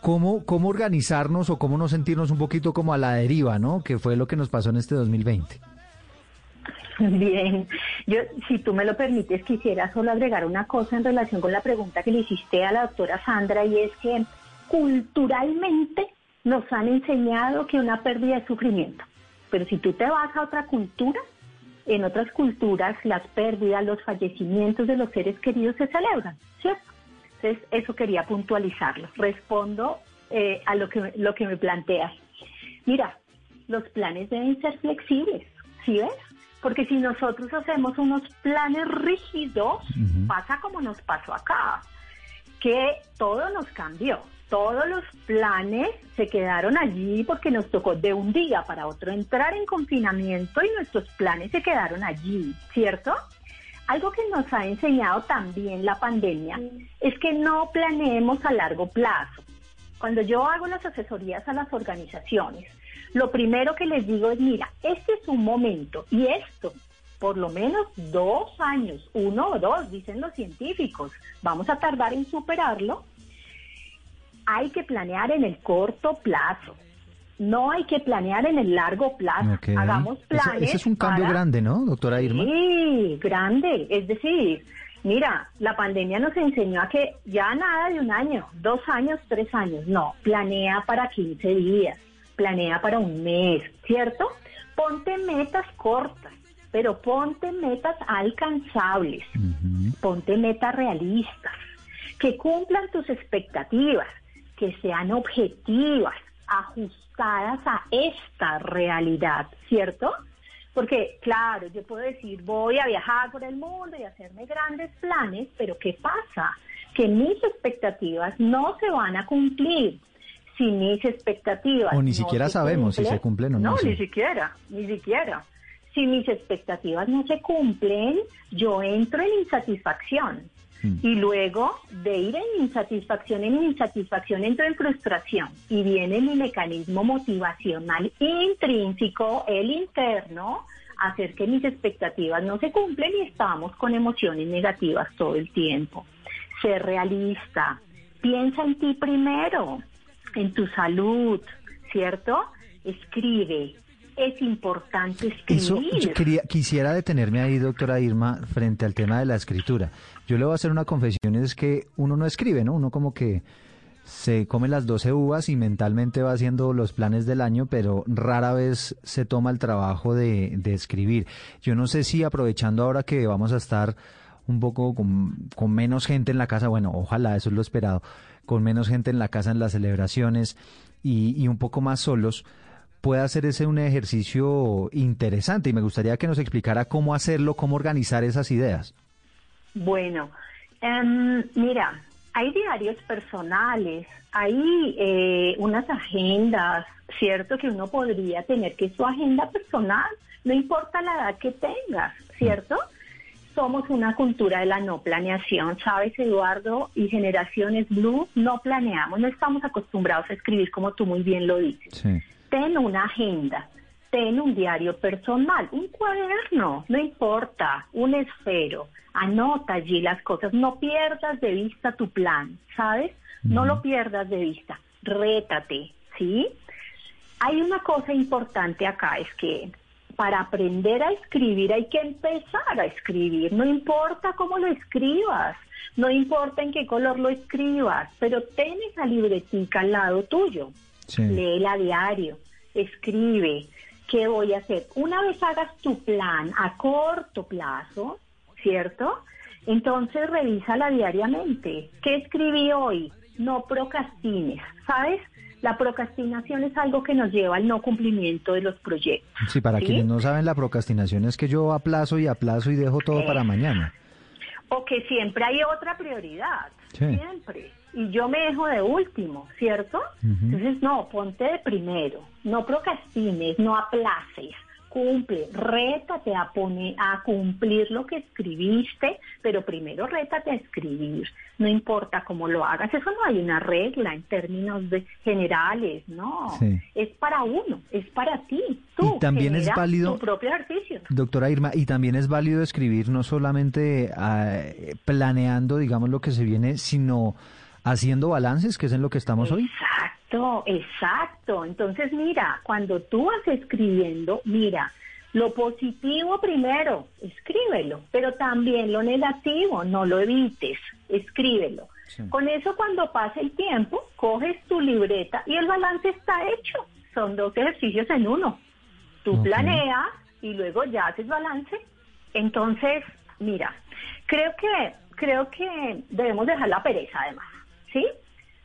¿Cómo, cómo organizarnos o cómo no sentirnos un poquito como a la deriva, ¿no? Que fue lo que nos pasó en este 2020. Bien, yo, si tú me lo permites, quisiera solo agregar una cosa en relación con la pregunta que le hiciste a la doctora Sandra y es que culturalmente nos han enseñado que una pérdida es sufrimiento, pero si tú te vas a otra cultura, en otras culturas las pérdidas, los fallecimientos de los seres queridos se celebran, ¿cierto? Entonces, eso quería puntualizarlo. Respondo eh, a lo que, lo que me planteas. Mira, los planes deben ser flexibles, ¿sí ves? Porque si nosotros hacemos unos planes rígidos, pasa como nos pasó acá, que todo nos cambió. Todos los planes se quedaron allí porque nos tocó de un día para otro entrar en confinamiento y nuestros planes se quedaron allí, ¿cierto? Algo que nos ha enseñado también la pandemia es que no planeemos a largo plazo. Cuando yo hago las asesorías a las organizaciones, lo primero que les digo es, mira, este es un momento y esto, por lo menos dos años, uno o dos, dicen los científicos, vamos a tardar en superarlo. Hay que planear en el corto plazo. No hay que planear en el largo plazo. Hagamos Ese- planes. Ese, es un cambio para- grande, ¿no, doctora Irma? Sí, grande. Es decir, mira, la pandemia nos enseñó a que ya nada de un año, dos años, tres años. No, planea para 15 días, planea para un mes, ¿cierto? Ponte metas cortas, pero ponte metas alcanzables, ponte metas realistas, que cumplan tus expectativas, que sean objetivas, ajustadas a esta realidad, ¿cierto? Porque, claro, yo puedo decir, voy a viajar por el mundo y hacerme grandes planes, pero ¿qué pasa? Que mis expectativas no se van a cumplir. Si mis expectativas... O ni siquiera sabemos si se cumplen o no, No, sí. ni siquiera, ni siquiera. Si mis expectativas no se cumplen, yo entro en insatisfacción. Hmm. Y luego de ir en insatisfacción, en insatisfacción entro en frustración. Y viene mi mecanismo motivacional intrínseco, el interno, hacer que mis expectativas no se cumplen y estamos con emociones negativas todo el tiempo. Ser realista. Piensa en ti primero, en tu salud, ¿cierto? Escribe. Es importante Eso, escribir. yo quería, quisiera detenerme ahí, doctora Irma, frente al tema de la escritura. Yo le voy a hacer una confesión, es que uno no escribe, ¿no? Uno como que se come las 12 uvas y mentalmente va haciendo los planes del año, pero rara vez se toma el trabajo de, de escribir. Yo no sé si aprovechando ahora que vamos a estar un poco con, con menos gente en la casa, bueno, ojalá, eso es lo esperado, con menos gente en la casa en las celebraciones y, y un poco más solos, puede hacer ese un ejercicio interesante y me gustaría que nos explicara cómo hacerlo, cómo organizar esas ideas. Bueno, em, mira, hay diarios personales, hay eh, unas agendas, ¿cierto? Que uno podría tener, que es su agenda personal, no importa la edad que tengas, ¿cierto? Somos una cultura de la no planeación, ¿sabes, Eduardo? Y generaciones Blue no planeamos, no estamos acostumbrados a escribir como tú muy bien lo dices. Sí. Ten una agenda, ten un diario personal, un cuaderno, no importa, un esfero, anota allí las cosas, no pierdas de vista tu plan, ¿sabes? No lo pierdas de vista, rétate, ¿sí? Hay una cosa importante acá, es que para aprender a escribir hay que empezar a escribir, no importa cómo lo escribas, no importa en qué color lo escribas, pero ten esa libretica al lado tuyo. Sí. Léela a diario, escribe, ¿qué voy a hacer? Una vez hagas tu plan a corto plazo, ¿cierto? Entonces revísala diariamente. ¿Qué escribí hoy? No procrastines, ¿sabes? La procrastinación es algo que nos lleva al no cumplimiento de los proyectos. Sí, para ¿sí? quienes no saben, la procrastinación es que yo aplazo y aplazo y dejo todo para mañana. O que siempre hay otra prioridad, Sí. siempre. Y yo me dejo de último, ¿cierto? Entonces, no, ponte de primero, no procrastines, no aplaces. Cumple, rétate a poner, a cumplir lo que escribiste, pero primero rétate a escribir, no importa cómo lo hagas, eso no hay una regla en términos de generales, no, Sí. es para uno, es para ti, tú Y también es válido- tu propio ejercicio. Doctora Irma, y también es válido escribir no solamente ah, planeando, digamos, lo que se viene, sino haciendo balances, que es en lo que estamos hoy. Exacto, exacto. Entonces, mira, cuando tú vas escribiendo, mira, lo positivo primero, escríbelo, pero también lo negativo, no lo evites, escríbelo. Con eso, cuando pase el tiempo, coges tu libreta y el balance está hecho. Son dos ejercicios en uno. Tú planeas y luego ya haces balance. Entonces, mira, creo que creo que debemos dejar la pereza, además, ¿sí?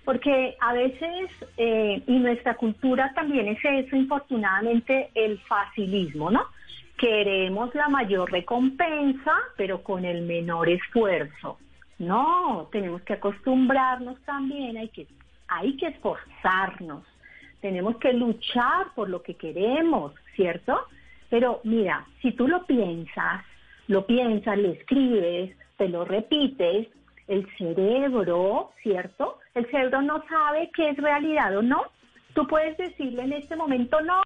Porque a veces, eh, y nuestra cultura también es eso, infortunadamente, el facilismo, ¿no? Queremos la mayor recompensa, pero con el menor esfuerzo. No, tenemos que acostumbrarnos también, hay que, hay que esforzarnos, tenemos que luchar por lo que queremos, ¿cierto? Pero mira, si tú lo piensas, lo piensas, lo escribes, te lo repites, el cerebro, ¿cierto? El cerebro no sabe qué es realidad o no. Tú puedes decirle en este momento, no,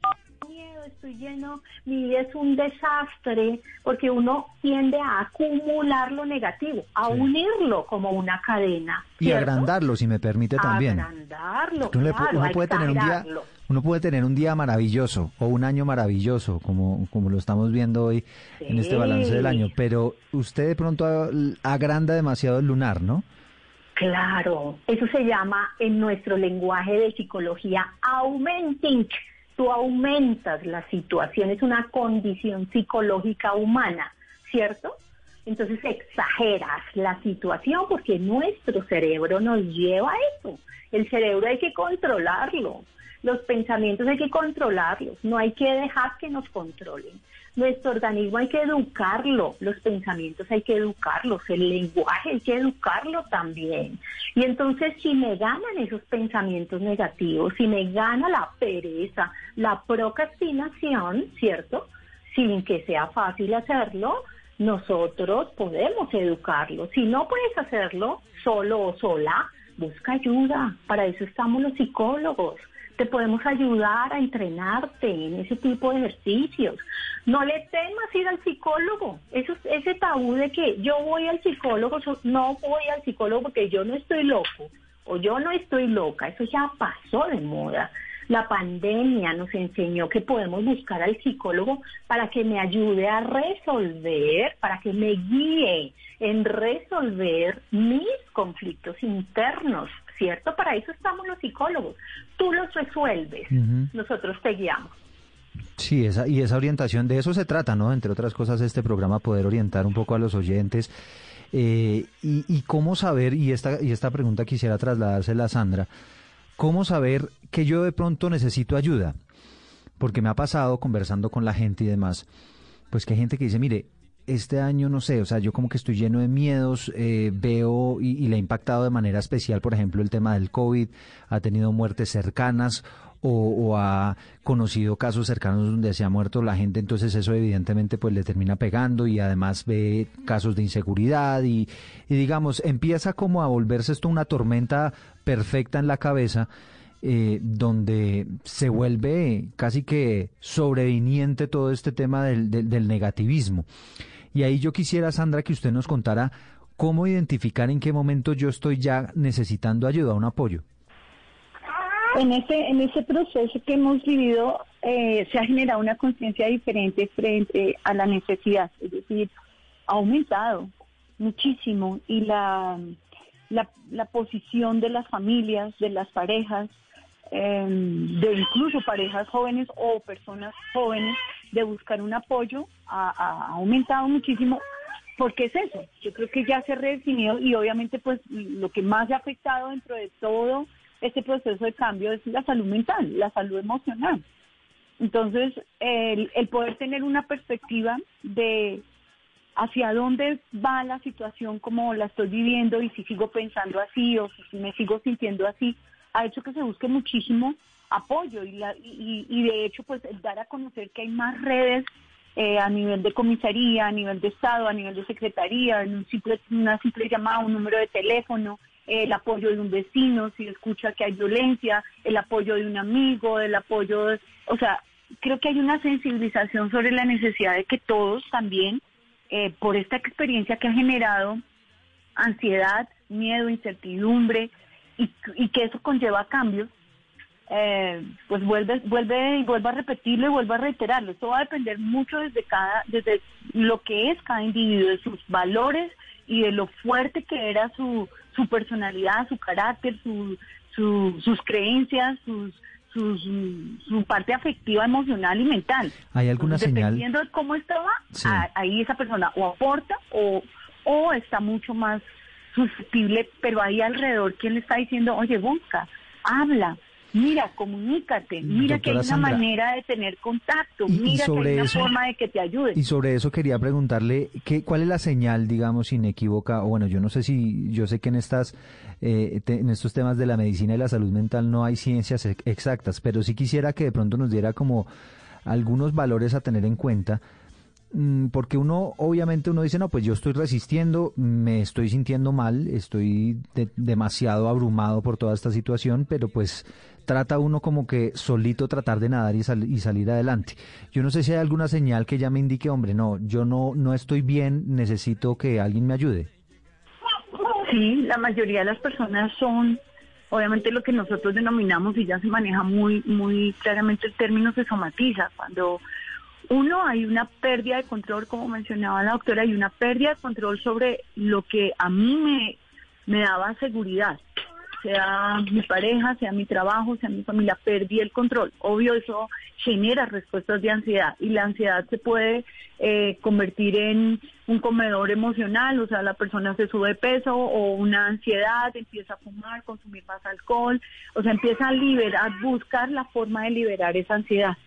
estoy lleno, mi vida es un desastre, porque uno tiende a acumular lo negativo, a unirlo como una cadena. Y agrandarlo, si me permite también. Agrandarlo, Uno, le pu- claro, uno puede tener un día, uno puede tener un día maravilloso o un año maravilloso, como, como lo estamos viendo hoy en este balance del año, pero usted de pronto agranda demasiado el lunar, ¿no? Claro, eso se llama en nuestro lenguaje de psicología aumenting. Tú aumentas la situación, es una condición psicológica humana, ¿cierto? Entonces exageras la situación porque nuestro cerebro nos lleva a eso. El cerebro hay que controlarlo. Los pensamientos hay que controlarlos. No hay que dejar que nos controlen. Nuestro organismo hay que educarlo. Los pensamientos hay que educarlos. El lenguaje hay que educarlo también. Y entonces si me ganan esos pensamientos negativos, si me gana la pereza, la procrastinación, ¿cierto? Sin que sea fácil hacerlo, nosotros podemos educarlo. Si no puedes hacerlo solo o sola, busca ayuda. Para eso estamos los psicólogos. Te podemos ayudar a entrenarte en ese tipo de ejercicios. No le temas ir al psicólogo. Eso, ese tabú de que yo voy al psicólogo, no voy al psicólogo porque yo no estoy loco o yo no estoy loca. Eso ya pasó de moda. La pandemia nos enseñó que podemos buscar al psicólogo para que me ayude a resolver, para que me guíe en resolver mis conflictos internos, ¿cierto? Para eso estamos los psicólogos. Tú los resuelves, nosotros te guiamos. Sí, esa, y esa orientación, de eso se trata, ¿no? Entre otras cosas, este programa, poder orientar un poco a los oyentes. Eh, y, y cómo saber, y esta, y esta pregunta quisiera trasladársela a Sandra, ¿cómo saber que yo de pronto necesito ayuda? Porque me ha pasado conversando con la gente y demás, pues que hay gente que dice, mire, este año no sé, o sea, yo como que estoy lleno de miedos, eh, veo y, le ha impactado de manera especial, por ejemplo, el tema del COVID, ha tenido muertes cercanas o, o ha conocido casos cercanos donde se ha muerto la gente, entonces eso evidentemente pues le termina pegando y además ve casos de inseguridad y, y digamos, empieza como a volverse esto una tormenta perfecta en la cabeza eh, donde se vuelve casi que sobreviniente todo este tema del, del- del negativismo. Y ahí yo quisiera, Sandra, que usted nos contara cómo identificar en qué momento yo estoy ya necesitando ayuda, un apoyo. En ese, en ese proceso que hemos vivido eh, se ha generado una conciencia diferente frente a la necesidad, es decir, ha aumentado muchísimo y la, la, la posición de las familias, de las parejas, eh, de incluso parejas jóvenes o personas jóvenes de buscar un apoyo ha, aumentado muchísimo porque es eso, yo creo que ya se ha redefinido y obviamente pues lo que más ha afectado dentro de todo este proceso de cambio es la salud mental, la salud emocional. Entonces, el, el poder tener una perspectiva de hacia dónde va la situación como la estoy viviendo y si sigo pensando así o si me sigo sintiendo así, ha hecho que se busque muchísimo apoyo y, la, y, y de hecho pues dar a conocer que hay más redes eh, a nivel de comisaría, a nivel de Estado, a nivel de secretaría, en un simple, una simple llamada, un número de teléfono, el apoyo de un vecino, si escucha que hay violencia, el apoyo de un amigo, el apoyo, de, o sea, creo que hay una sensibilización sobre la necesidad de que todos también, eh, por esta experiencia que ha generado ansiedad, miedo, incertidumbre, y, y que eso conlleva cambios, eh, pues vuelve, vuelve y vuelve a repetirlo y vuelve a reiterarlo. Esto va a depender mucho desde cada, desde lo que es cada individuo, de sus valores y de lo fuerte que era su, su personalidad, su carácter, su, su, sus creencias, sus, sus, su parte afectiva, emocional y mental. ¿Hay alguna Entonces, señal? Dependiendo de cómo estaba, Sí. a- ahí esa persona o aporta o, o está mucho más susceptible, pero ahí alrededor, ¿quién le está diciendo, oye, busca, habla, mira, comunícate, mira que hay una Sandra, manera de tener contacto, y- y mira que sobre hay una eso- forma de que te ayude. Y sobre eso quería preguntarle, ¿qué, ¿cuál es la señal, digamos, inequívoca? O bueno, yo no sé si, yo sé que en estas, eh, te- en estos temas de la medicina y la salud mental no hay ciencias ex- exactas, pero sí quisiera que de pronto nos diera como algunos valores a tener en cuenta, mm, porque uno, obviamente uno dice, no, pues yo estoy resistiendo, me estoy sintiendo mal, estoy de- demasiado abrumado por toda esta situación, pero pues trata uno como que solito tratar de nadar y, y salir adelante. Yo no sé si hay alguna señal que ya me indique, hombre, no, yo no, no estoy bien, necesito que alguien me ayude. Sí, la mayoría de las personas son, obviamente lo que nosotros denominamos y ya se maneja muy, muy claramente el término se somatiza. Cuando uno hay una pérdida de control, como mencionaba la doctora, hay una pérdida de control sobre lo que a mí me, me daba seguridad, sea mi pareja, sea mi trabajo, sea mi familia, perdí el control. Obvio, eso genera respuestas de ansiedad y la ansiedad se puede eh, convertir en un comedor emocional, o sea, la persona se sube de peso o una ansiedad, empieza a fumar, consumir más alcohol, o sea, empieza a liberar, buscar la forma de liberar esa ansiedad.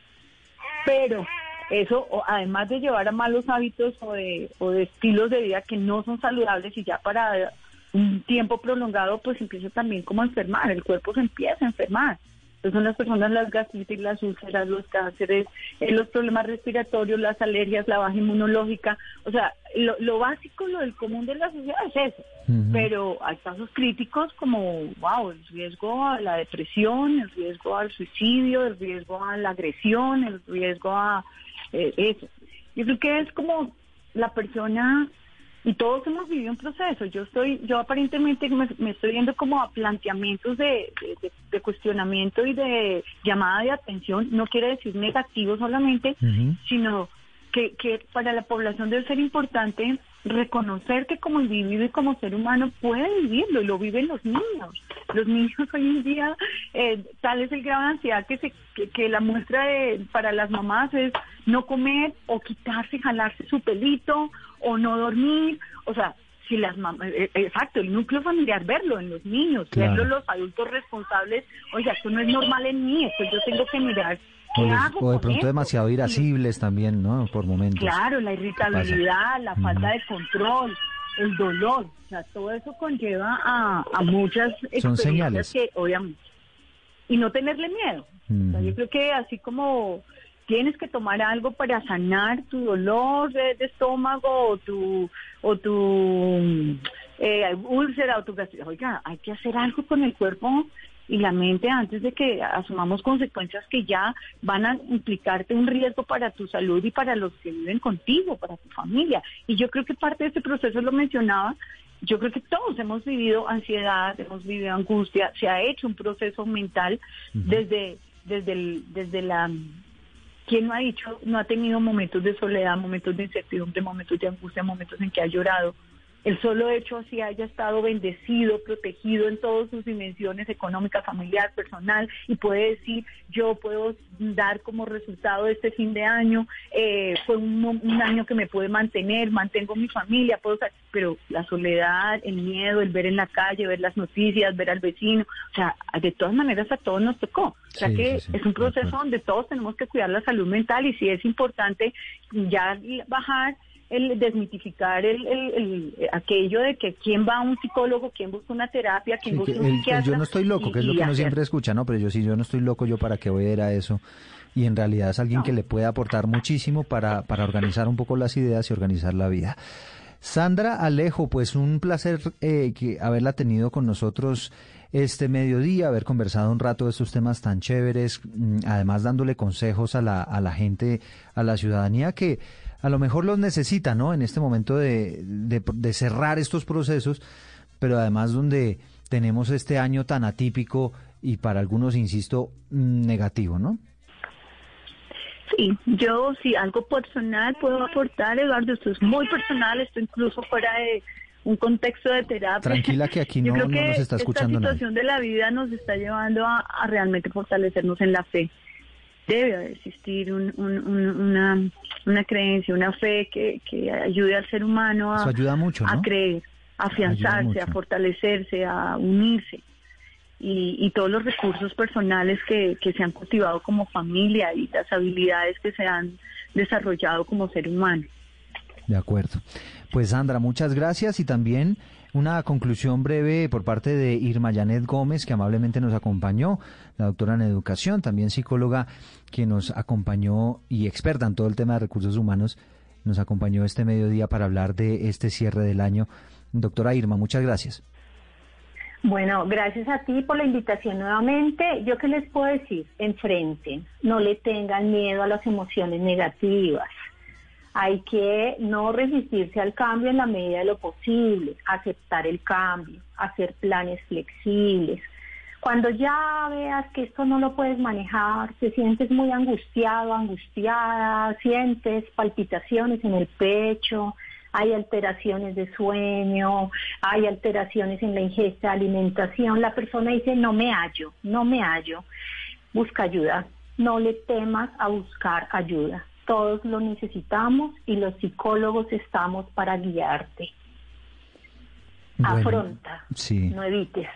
Pero eso, además de llevar a malos hábitos o de, o de estilos de vida que no son saludables y ya para un tiempo prolongado, pues empieza también como a enfermar, el cuerpo se empieza a enfermar. Entonces son las personas las gastritis, las úlceras, los cánceres, eh, los problemas respiratorios, las alergias, la baja inmunológica. O sea, lo, lo básico, lo del común de la sociedad es eso. Pero hay casos críticos como, wow, el riesgo a la depresión, el riesgo al suicidio, el riesgo a la agresión, el riesgo a eh, eso. Yo creo que es como la persona y todos hemos vivido un proceso. Yo estoy, yo aparentemente me, me estoy viendo como a planteamientos de, de- de- de cuestionamiento y de llamada de atención. No quiere decir negativo solamente, sino que, que para la población debe ser importante reconocer que como individuo y como ser humano puede vivirlo y lo viven los niños. Los niños hoy en día, eh, tal es el grado de ansiedad que, se, que, que la muestra de, para las mamás es no comer o quitarse, jalarse su pelito o no dormir. O sea, si las mamás, eh, eh, exacto, el núcleo familiar, verlo en los niños, Claro. verlo en los adultos responsables, oiga, esto no es normal en mí, esto yo tengo que mirar qué O de, hago o de con pronto esto? demasiado irascibles también, ¿no? Por momentos. Claro, la irritabilidad, la falta de control, el dolor, o sea, todo eso conlleva a, a muchas experiencias señales. que obviamente y no tenerle miedo. O sea, yo creo que así como tienes que tomar algo para sanar tu dolor de, de estómago o tu o tu eh, úlcera o tu gastritis, oiga, hay que hacer algo con el cuerpo y la mente antes de que asumamos consecuencias que ya van a implicarte un riesgo para tu salud y para los que viven contigo, para tu familia. Y yo creo que parte de este proceso lo mencionaba, yo creo que todos hemos vivido ansiedad, hemos vivido angustia, se ha hecho un proceso mental desde desde el, desde la ¿Quién no ha dicho, no ha tenido momentos de soledad, momentos de incertidumbre, momentos de angustia, momentos en que ha llorado? El solo hecho así haya estado bendecido, protegido en todas sus dimensiones económica, familiar, personal, y puede decir, yo puedo dar como resultado de este fin de año, eh, fue un, un año que me pude mantener, mantengo mi familia, puedo pero la soledad, el miedo, el ver en la calle, ver las noticias, ver al vecino, o sea, de todas maneras a todos nos tocó. O sea Sí, que sí, sí, es un proceso donde todos tenemos que cuidar la salud mental y si es importante ya bajar el desmitificar el, el- el- aquello de que quién va a un psicólogo, quién busca una terapia, quién Sí, busca un psiquiatra. yo no estoy loco, que es lo que uno hacer- siempre escucha, ¿no? Pero yo sí, yo no estoy loco, yo para qué voy a ir a eso. Y en realidad es alguien que le puede aportar muchísimo para, para organizar un poco las ideas y organizar la vida. Sandra Alejo, pues un placer eh, que haberla tenido con nosotros este mediodía, haber conversado un rato de estos temas tan chéveres, mm, además dándole consejos a la, a la gente, a la ciudadanía que a lo mejor los necesita, ¿no? En este momento de, de, de cerrar estos procesos, pero además donde tenemos este año tan atípico y para algunos, insisto, negativo, ¿no? Sí, yo sí, algo personal puedo aportar, Eduardo, esto es muy personal, esto incluso fuera de un contexto de terapia. Tranquila que aquí Yo no, creo no que nos está escuchando esta nadie. situación de la vida nos está llevando a, a realmente fortalecernos en la fe. Debe existir un- un- un- una, una creencia, una fe que, que ayude al ser humano a, ayuda mucho, a creer, a afianzarse, a fortalecerse, a unirse. Y, y todos los recursos personales que, que se han cultivado como familia y las habilidades que se han desarrollado como ser humano. De acuerdo. Pues Sandra, muchas gracias y también una conclusión breve por parte de Irma Janet Gómez, que amablemente nos acompañó, la doctora en educación, también psicóloga, que nos acompañó y experta en todo el tema de recursos humanos, nos acompañó este mediodía para hablar de este cierre del año. Doctora Irma, muchas gracias. Bueno, gracias a ti por la invitación nuevamente. Yo qué les puedo decir, enfrenten, no le tengan miedo a las emociones negativas. Hay que no resistirse al cambio en la medida de lo posible, aceptar el cambio, hacer planes flexibles. Cuando ya veas que esto no lo puedes manejar, te sientes muy angustiado, angustiada, sientes palpitaciones en el pecho, hay alteraciones de sueño, hay alteraciones en la ingesta de alimentación, la persona dice no me hallo, no me hallo, busca ayuda, no le temas a buscar ayuda. Todos lo necesitamos y los psicólogos estamos para guiarte. Bueno, Afronta, sí. no evites.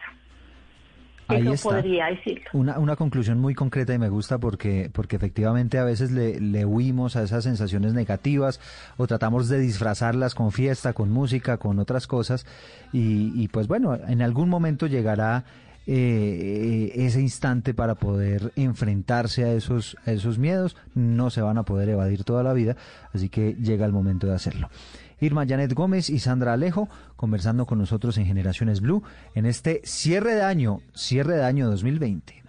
Ahí Eso está. podría decirlo. Una, una conclusión muy concreta y me gusta porque, porque efectivamente a veces le, le huimos a esas sensaciones negativas o tratamos de disfrazarlas con fiesta, con música, con otras cosas y, y pues bueno, en algún momento llegará eh, ese instante para poder enfrentarse a esos, a esos miedos. No se van a poder evadir toda la vida, así que llega el momento de hacerlo. Irma Janet Gómez y Sandra Alejo conversando con nosotros en Generaciones Blue en este cierre de año, cierre de año 2020.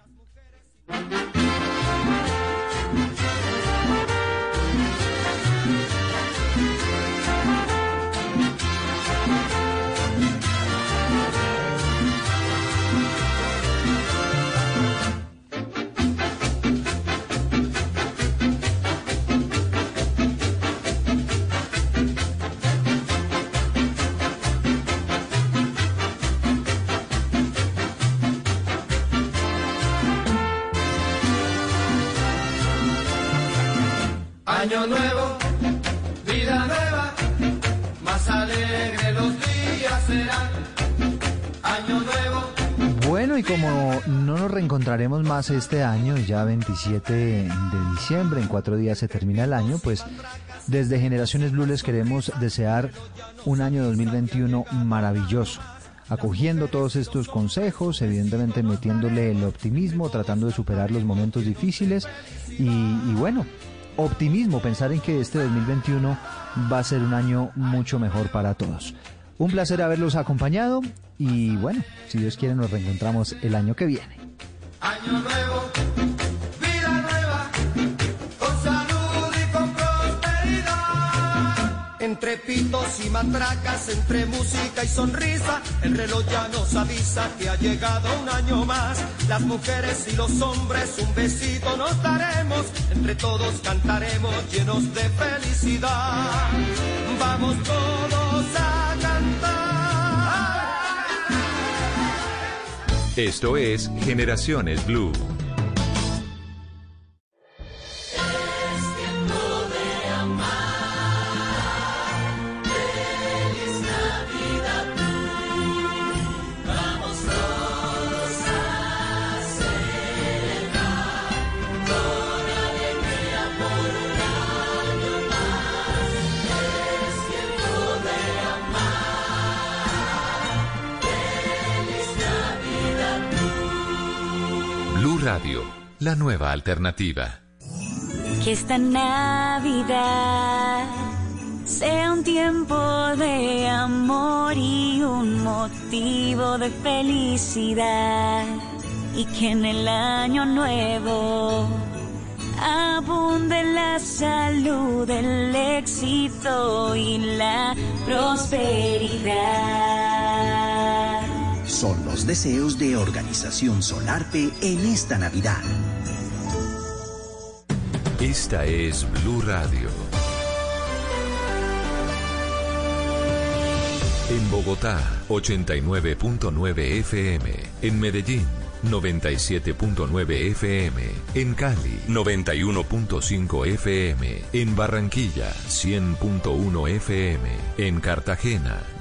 Año nuevo, vida nueva, más alegre los días serán. Año nuevo. Bueno, y como no nos reencontraremos más este año, ya 27 de diciembre, en cuatro días se termina el año, pues desde Generaciones Blue les queremos desear un año 2021 maravilloso, acogiendo todos estos consejos, evidentemente metiéndole el optimismo, tratando de superar los momentos difíciles y, y bueno, optimismo, pensar en que este 2021 va a ser un año mucho mejor para todos. Un placer haberlos acompañado y bueno, si Dios quiere nos reencontramos el año que viene. Entre pitos y matracas, entre música y sonrisa, el reloj ya nos avisa que ha llegado un año más. Las mujeres y los hombres un besito nos daremos, entre todos cantaremos llenos de felicidad. Vamos todos a cantar. Esto es Generaciones Blue. La nueva alternativa. Que esta Navidad sea un tiempo de amor y un motivo de felicidad. Y que en el año nuevo abunde la salud, el éxito y la prosperidad. Son los deseos de Organización Solarte en esta Navidad. Esta es Blue Radio. En Bogotá, 89.9 FM. En Medellín, 97.9 FM. En Cali, 91.5 FM. En Barranquilla, 100.1 FM. En Cartagena,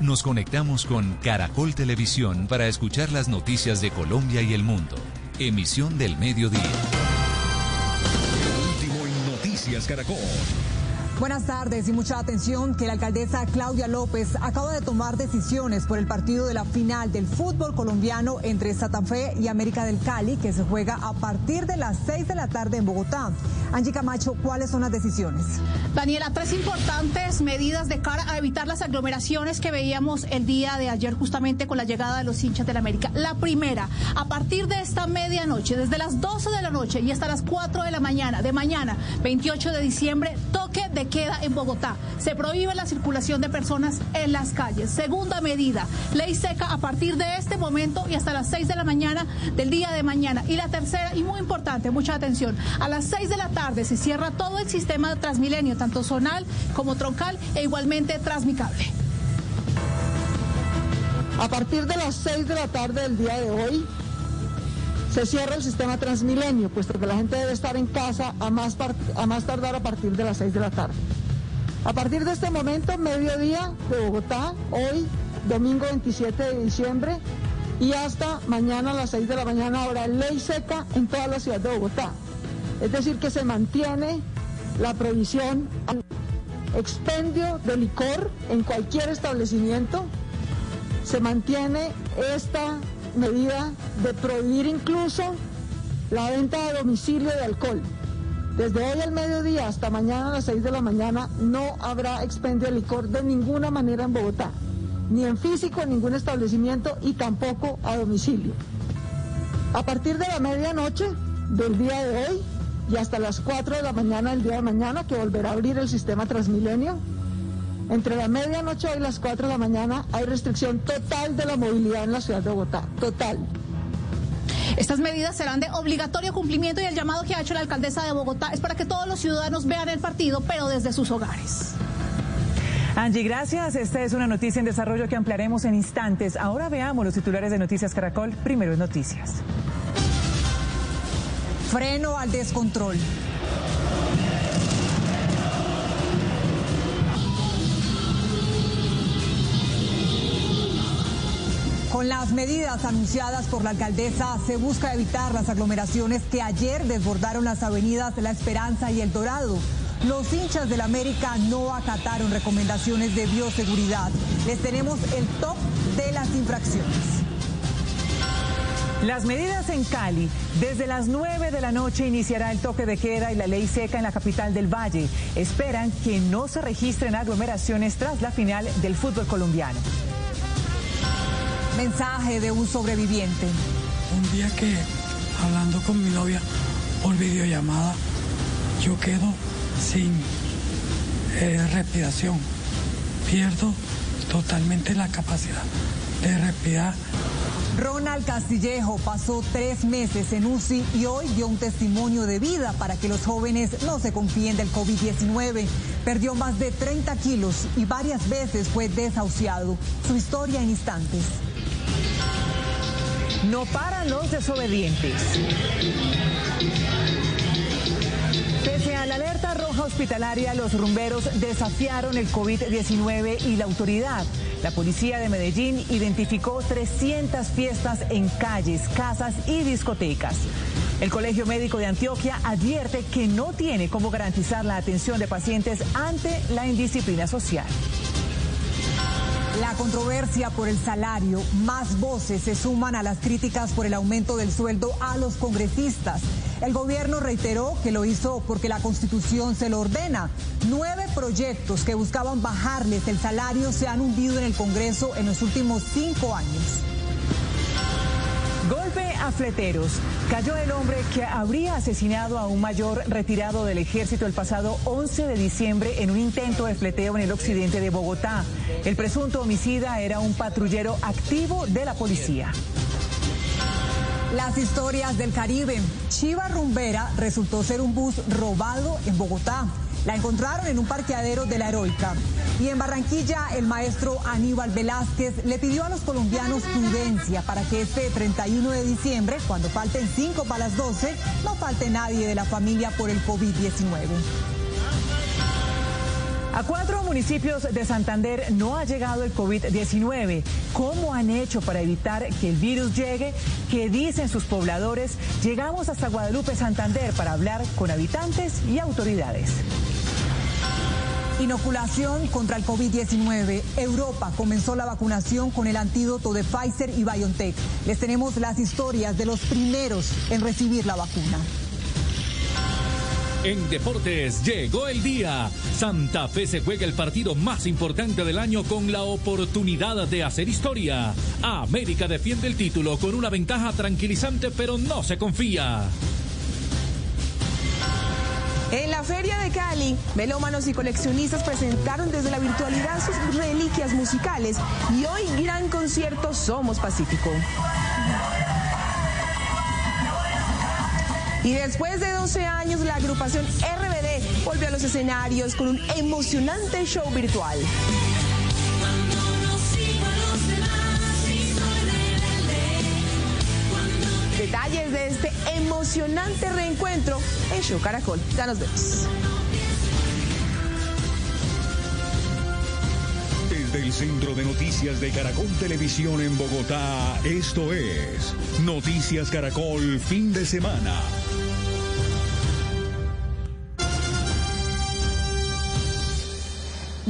nos conectamos con Caracol Televisión para escuchar las noticias de Colombia y el mundo. Emisión del mediodía. Último en Noticias Caracol. Buenas tardes y mucha atención que la alcaldesa Claudia López acaba de tomar decisiones por el partido de la final del fútbol colombiano entre Santa Fe y América del Cali que se juega a partir de las 6 de la tarde en Bogotá. Angie Camacho, ¿cuáles son las decisiones? Daniela, tres importantes medidas de cara a evitar las aglomeraciones que veíamos el día de ayer justamente con la llegada de los hinchas del América. La primera, a partir de esta medianoche, desde las 12 de la noche y hasta las 4 de la mañana, de mañana, 28 de diciembre, toque de queda en Bogotá. Se prohíbe la circulación de personas en las calles. Segunda medida, ley seca a partir de este momento y hasta las 6 de la mañana del día de mañana. Y la tercera, y muy importante, mucha atención, a las 6 de la tarde se cierra todo el sistema de Transmilenio, tanto zonal como troncal e igualmente transmicable. A partir de las 6 de la tarde del día de hoy, se cierra el sistema Transmilenio, puesto que la gente debe estar en casa a más, a más tardar a partir de las 6 de la tarde. A partir de este momento, mediodía de Bogotá, hoy, domingo 27 de diciembre, y hasta mañana a las 6 de la mañana, habrá ley seca en toda la ciudad de Bogotá. Es decir, que se mantiene la prohibición al expendio de licor en cualquier establecimiento, se mantiene esta medida de prohibir incluso la venta a domicilio de alcohol. Desde hoy al mediodía hasta mañana a las 6 de la mañana no habrá expendio de licor de ninguna manera en Bogotá, ni en físico en ningún establecimiento y tampoco a domicilio. A partir de la medianoche del día de hoy y hasta las 4 de la mañana del día de mañana, que volverá a abrir el sistema Transmilenio, entre la medianoche y las 4 de la mañana hay restricción total de la movilidad en la ciudad de Bogotá, total. Estas medidas serán de obligatorio cumplimiento y el llamado que ha hecho la alcaldesa de Bogotá es para que todos los ciudadanos vean el partido, pero desde sus hogares. Angie, gracias. Esta es una noticia en desarrollo que ampliaremos en instantes. Ahora veamos los titulares de Noticias Caracol. Primero es Noticias. Freno al descontrol. Con las medidas anunciadas por la alcaldesa se busca evitar las aglomeraciones que ayer desbordaron las avenidas La Esperanza y El Dorado. Los hinchas del América no acataron recomendaciones de bioseguridad. Les tenemos el top de las infracciones. Las medidas en Cali. Desde las 9 de la noche iniciará el toque de queda y la ley seca en la capital del Valle. Esperan que no se registren aglomeraciones tras la final del fútbol colombiano. Mensaje de un sobreviviente. Un día que, hablando con mi novia por videollamada, yo quedo sin eh, respiración. Pierdo totalmente la capacidad de respirar. Ronald Castillejo pasó tres meses en UCI y hoy dio un testimonio de vida para que los jóvenes no se confíen del COVID-19. Perdió más de 30 kilos y varias veces fue desahuciado. Su historia en instantes. No paran los desobedientes. Pese a la alerta roja hospitalaria, los rumberos desafiaron el COVID-19 y la autoridad. La policía de Medellín identificó 300 fiestas en calles, casas y discotecas. El Colegio Médico de Antioquia advierte que no tiene cómo garantizar la atención de pacientes ante la indisciplina social. La controversia por el salario, más voces se suman a las críticas por el aumento del sueldo a los congresistas. El gobierno reiteró que lo hizo porque la constitución se lo ordena. Nueve proyectos que buscaban bajarles el salario se han hundido en el Congreso en los últimos cinco años. Fleteros. Cayó el hombre que habría asesinado a un mayor retirado del ejército el pasado 11 de diciembre en un intento de fleteo en el occidente de Bogotá. El presunto homicida era un patrullero activo de la policía. Las historias del Caribe. Chiva Rumbera resultó ser un bus robado en Bogotá. La encontraron en un parqueadero de la Heroica. Y en Barranquilla, el maestro Aníbal Velázquez le pidió a los colombianos prudencia para que este 31 de diciembre, cuando falten 5 para las 12, no falte nadie de la familia por el COVID-19. A cuatro municipios de Santander no ha llegado el COVID-19. ¿Cómo han hecho para evitar que el virus llegue? ¿Qué dicen sus pobladores? Llegamos hasta Guadalupe, Santander, para hablar con habitantes y autoridades. Inoculación contra el COVID-19. Europa comenzó la vacunación con el antídoto de Pfizer y BioNTech. Les tenemos las historias de los primeros en recibir la vacuna. En deportes llegó el día. Santa Fe se juega el partido más importante del año con la oportunidad de hacer historia. América defiende el título con una ventaja tranquilizante pero no se confía. En la Feria de Cali, melómanos y coleccionistas presentaron desde la virtualidad sus reliquias musicales y hoy gran concierto Somos Pacífico. Y después de 12 años, la agrupación RBD volvió a los escenarios con un emocionante show virtual. Detalles de este emocionante reencuentro en Show Caracol. Ya nos vemos. Desde el Centro de Noticias de Caracol Televisión en Bogotá, esto es Noticias Caracol Fin de Semana.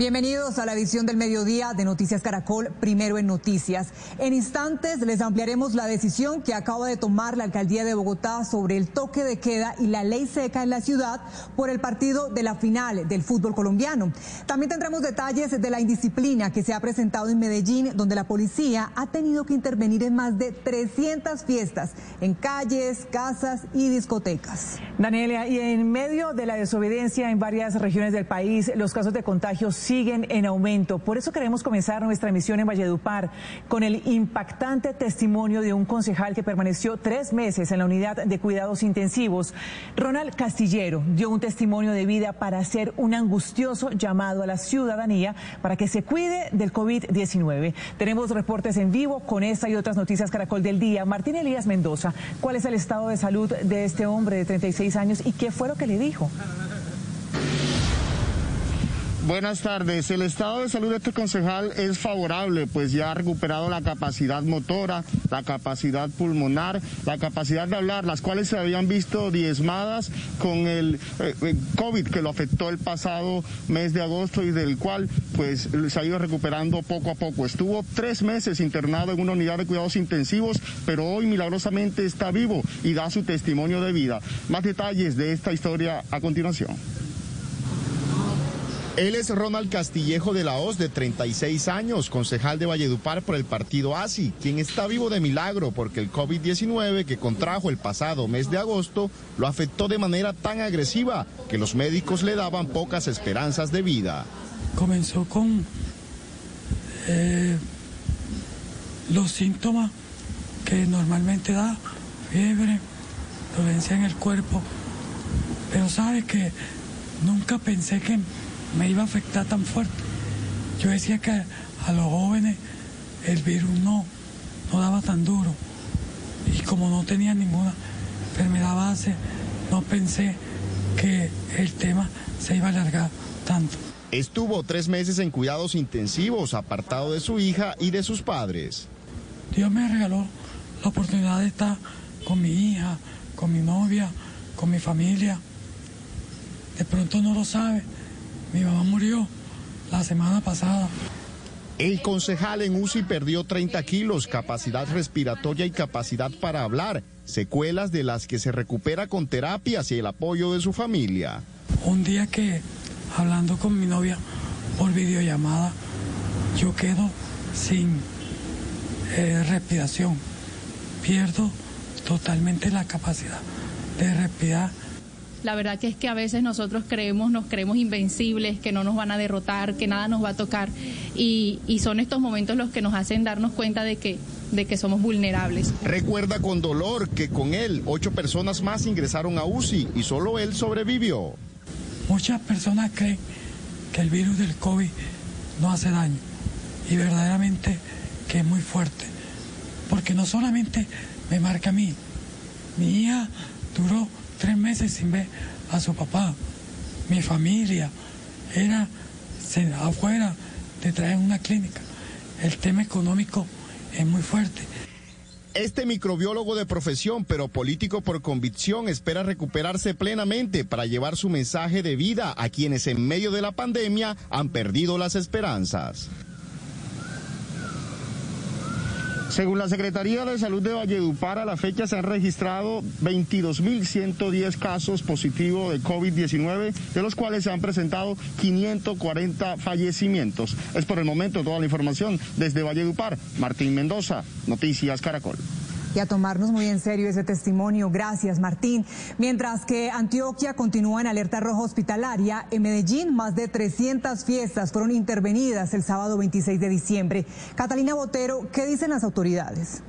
Bienvenidos a la edición del mediodía de Noticias Caracol, primero en Noticias. En instantes les ampliaremos la decisión que acaba de tomar la alcaldía de Bogotá sobre el toque de queda y la ley seca en la ciudad por el partido de la final del fútbol colombiano. También tendremos detalles de la indisciplina que se ha presentado en Medellín, donde la policía ha tenido que intervenir en más de 300 fiestas en calles, casas y discotecas. Danielia, y en medio de la desobediencia en varias regiones del país, los casos de contagios siguen en aumento. Por eso queremos comenzar nuestra emisión en Valledupar con el impactante testimonio de un concejal que permaneció tres meses en la unidad de cuidados intensivos. Ronald Castillero dio un testimonio de vida para hacer un angustioso llamado a la ciudadanía para que se cuide del COVID-19. Tenemos reportes en vivo con esta y otras noticias Caracol del día. Martín Elías Mendoza, ¿cuál es el estado de salud de este hombre de 36 años y qué fue lo que le dijo? Buenas tardes. El estado de salud de este concejal es favorable, pues ya ha recuperado la capacidad motora, la capacidad pulmonar, la capacidad de hablar, las cuales se habían visto diezmadas con el eh, eh, COVID que lo afectó el pasado mes de agosto y del cual pues se ha ido recuperando poco a poco. Estuvo tres meses internado en una unidad de cuidados intensivos, pero hoy milagrosamente está vivo y da su testimonio de vida. Más detalles de esta historia a continuación. Él es Ronald Castillejo de la Hoz, de 36 años, concejal de Valledupar por el partido ASI, quien está vivo de milagro porque el COVID-19 que contrajo el pasado mes de agosto lo afectó de manera tan agresiva que los médicos le daban pocas esperanzas de vida. Comenzó con eh, los síntomas que normalmente da, fiebre, dolencia en el cuerpo, pero sabe que nunca pensé que me iba a afectar tan fuerte. Yo decía que a los jóvenes el virus no, no daba tan duro. Y como no tenía ninguna enfermedad base, no pensé que el tema se iba a alargar tanto. Estuvo tres meses en cuidados intensivos, apartado de su hija y de sus padres. Dios me regaló la oportunidad de estar con mi hija, con mi novia, con mi familia. De pronto no lo sabe, mi mamá murió la semana pasada. El concejal en UCI perdió 30 kilos, capacidad respiratoria y capacidad para hablar, secuelas de las que se recupera con terapias y el apoyo de su familia. Un día que, hablando con mi novia por videollamada, yo quedo sin eh, respiración. Pierdo totalmente la capacidad de respirar la verdad que es que a veces nosotros creemos, nos creemos invencibles, que no nos van a derrotar, que nada nos va a tocar y, son estos momentos los que nos hacen darnos cuenta de que, de que somos vulnerables. Recuerda con dolor que con él ocho personas más ingresaron a UCI y solo él sobrevivió. Muchas personas creen que el virus del COVID no hace daño y verdaderamente que es muy fuerte, porque no solamente me marca a mí, mi hija duró tres meses sin ver a su papá. Mi familia era afuera de traer una clínica. El tema económico es muy fuerte. Este microbiólogo de profesión, pero político por convicción, espera recuperarse plenamente para llevar su mensaje de vida a quienes en medio de la pandemia han perdido las esperanzas. Según la Secretaría de Salud de Valledupar, a la fecha se han registrado 22.110 casos positivos de COVID-19, de los cuales se han presentado 540 fallecimientos. Es por el momento toda la información desde Valledupar. Martín Mendoza, Noticias Caracol y a tomarnos muy en serio ese testimonio. Gracias, Martín. Mientras que Antioquia continúa en alerta roja hospitalaria, en Medellín más de 300 fiestas fueron intervenidas el sábado 26 de diciembre. Catalina Botero, ¿qué dicen las autoridades?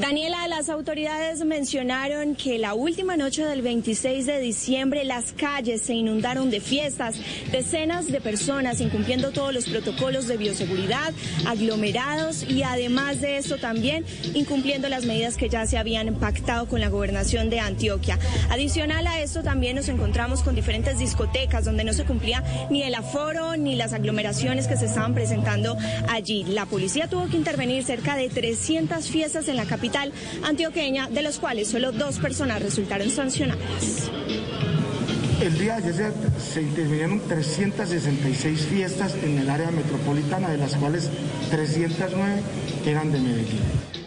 Daniela, las autoridades mencionaron que la última noche del 26 de diciembre las calles se inundaron de fiestas, decenas de personas incumpliendo todos los protocolos de bioseguridad, aglomerados y además de esto también incumpliendo las medidas que ya se habían pactado con la gobernación de Antioquia. Adicional a esto también nos encontramos con diferentes discotecas donde no se cumplía ni el aforo ni las aglomeraciones que se estaban presentando allí. La policía tuvo que intervenir cerca de 300 fiestas en la capital antioqueña, de los cuales solo dos personas resultaron sancionadas. El día de ayer se intervinieron 366 fiestas en el área metropolitana, de las cuales 309 eran de Medellín.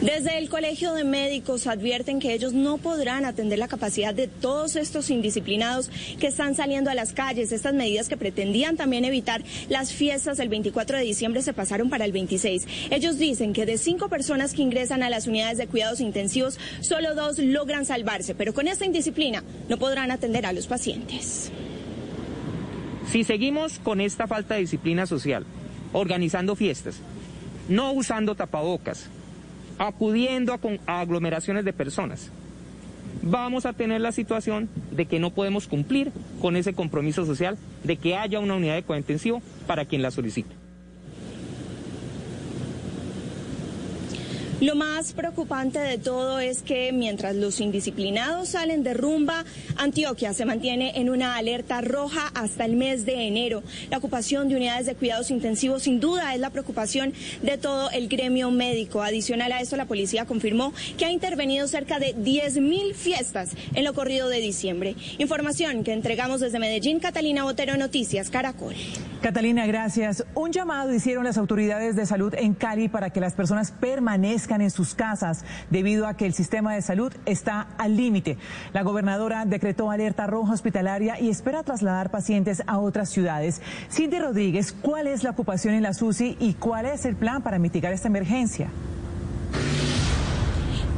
Desde el Colegio de Médicos advierten que ellos no podrán atender la capacidad de todos estos indisciplinados que están saliendo a las calles. Estas medidas que pretendían también evitar las fiestas del 24 de diciembre se pasaron para el 26. Ellos dicen que de cinco personas que ingresan a las unidades de cuidados intensivos, solo dos logran salvarse, pero con esta indisciplina no podrán atender a los pacientes. Si seguimos con esta falta de disciplina social, organizando fiestas, no usando tapabocas, acudiendo a, aglomeraciones de personas, vamos a tener la situación de que no podemos cumplir con ese compromiso social de que haya una unidad de cuidado intensivo para quien la solicite. Lo más preocupante de todo es que mientras los indisciplinados salen de rumba, Antioquia se mantiene en una alerta roja hasta el mes de enero. La ocupación de unidades de cuidados intensivos sin duda es la preocupación de todo el gremio médico. Adicional a esto, la policía confirmó que ha intervenido cerca de 10.000 fiestas en lo corrido de diciembre. Información que entregamos desde Medellín, Catalina Botero, Noticias Caracol. Catalina, gracias. Un llamado hicieron las autoridades de salud en Cali para que las personas permanezcan en sus casas debido a que el sistema de salud está al límite. La gobernadora decretó alerta roja hospitalaria y espera trasladar pacientes a otras ciudades. Cindy Rodríguez, ¿cuál es la ocupación en la SUSI y cuál es el plan para mitigar esta emergencia?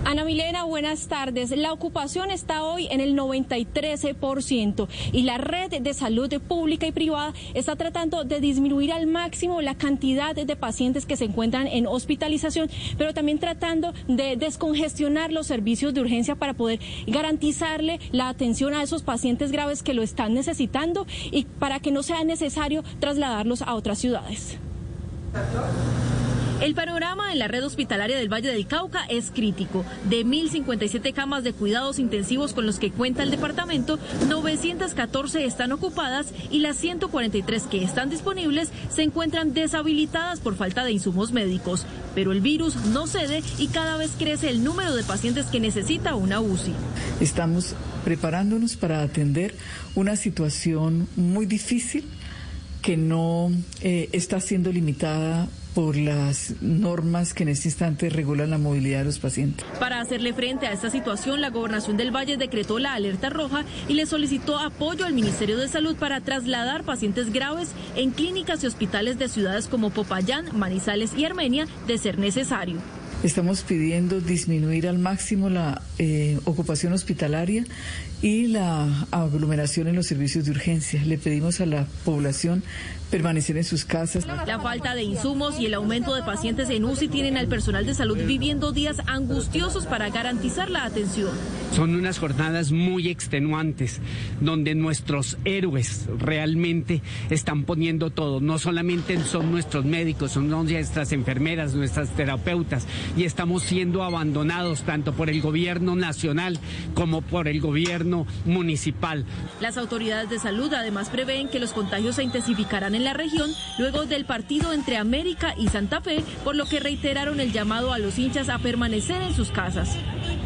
Ana Milena, buenas tardes. La ocupación está hoy en el 93% y la red de salud pública y privada está tratando de disminuir al máximo la cantidad de pacientes que se encuentran en hospitalización, pero también tratando de descongestionar los servicios de urgencia para poder garantizarle la atención a esos pacientes graves que lo están necesitando y para que no sea necesario trasladarlos a otras ciudades. El panorama en la red hospitalaria del Valle del Cauca es crítico. De 1.057 camas de cuidados intensivos con los que cuenta el departamento, 914 están ocupadas y las 143 que están disponibles se encuentran deshabilitadas por falta de insumos médicos. Pero el virus no cede y cada vez crece el número de pacientes que necesita una UCI. Estamos preparándonos para atender una situación muy difícil que no eh, está siendo limitada por las normas que en este instante regulan la movilidad de los pacientes. Para hacerle frente a esta situación, la Gobernación del Valle decretó la alerta roja y le solicitó apoyo al Ministerio de Salud para trasladar pacientes graves en clínicas y hospitales de ciudades como Popayán, Manizales y Armenia, de ser necesario. Estamos pidiendo disminuir al máximo la eh, ocupación hospitalaria y la aglomeración en los servicios de urgencia. Le pedimos a la población permanecer en sus casas. La falta de insumos y el aumento de pacientes en UCI tienen al personal de salud viviendo días angustiosos para garantizar la atención. Son unas jornadas muy extenuantes, donde nuestros héroes realmente están poniendo todo. No solamente son nuestros médicos, son nuestras enfermeras, nuestras terapeutas, y estamos siendo abandonados tanto por el gobierno nacional como por el gobierno municipal. Las autoridades de salud además prevén que los contagios se intensificarán en la región luego del partido entre América y Santa Fe, por lo que reiteraron el llamado a los hinchas a permanecer en sus casas.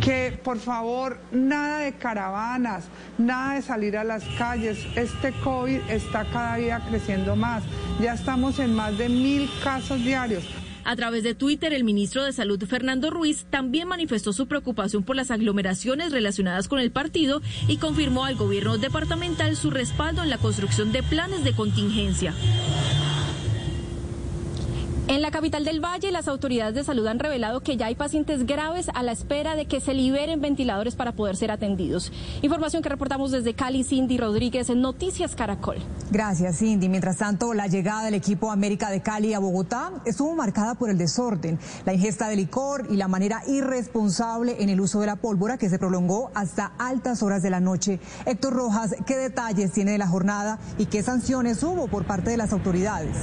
Que por favor, nada de caravanas, nada de salir a las calles. Este COVID está cada día creciendo más. Ya estamos en más de mil casos diarios. A través de Twitter, el ministro de Salud, Fernando Ruiz, también manifestó su preocupación por las aglomeraciones relacionadas con el partido y confirmó al gobierno departamental su respaldo en la construcción de planes de contingencia. En la capital del Valle, las autoridades de salud han revelado que ya hay pacientes graves a la espera de que se liberen ventiladores para poder ser atendidos. Información que reportamos desde Cali, Cindy Rodríguez, en Noticias Caracol. Gracias, Cindy. Mientras tanto, la llegada del equipo América de Cali a Bogotá estuvo marcada por el desorden, la ingesta de licor y la manera irresponsable en el uso de la pólvora que se prolongó hasta altas horas de la noche. Héctor Rojas, ¿qué detalles tiene de la jornada y qué sanciones hubo por parte de las autoridades?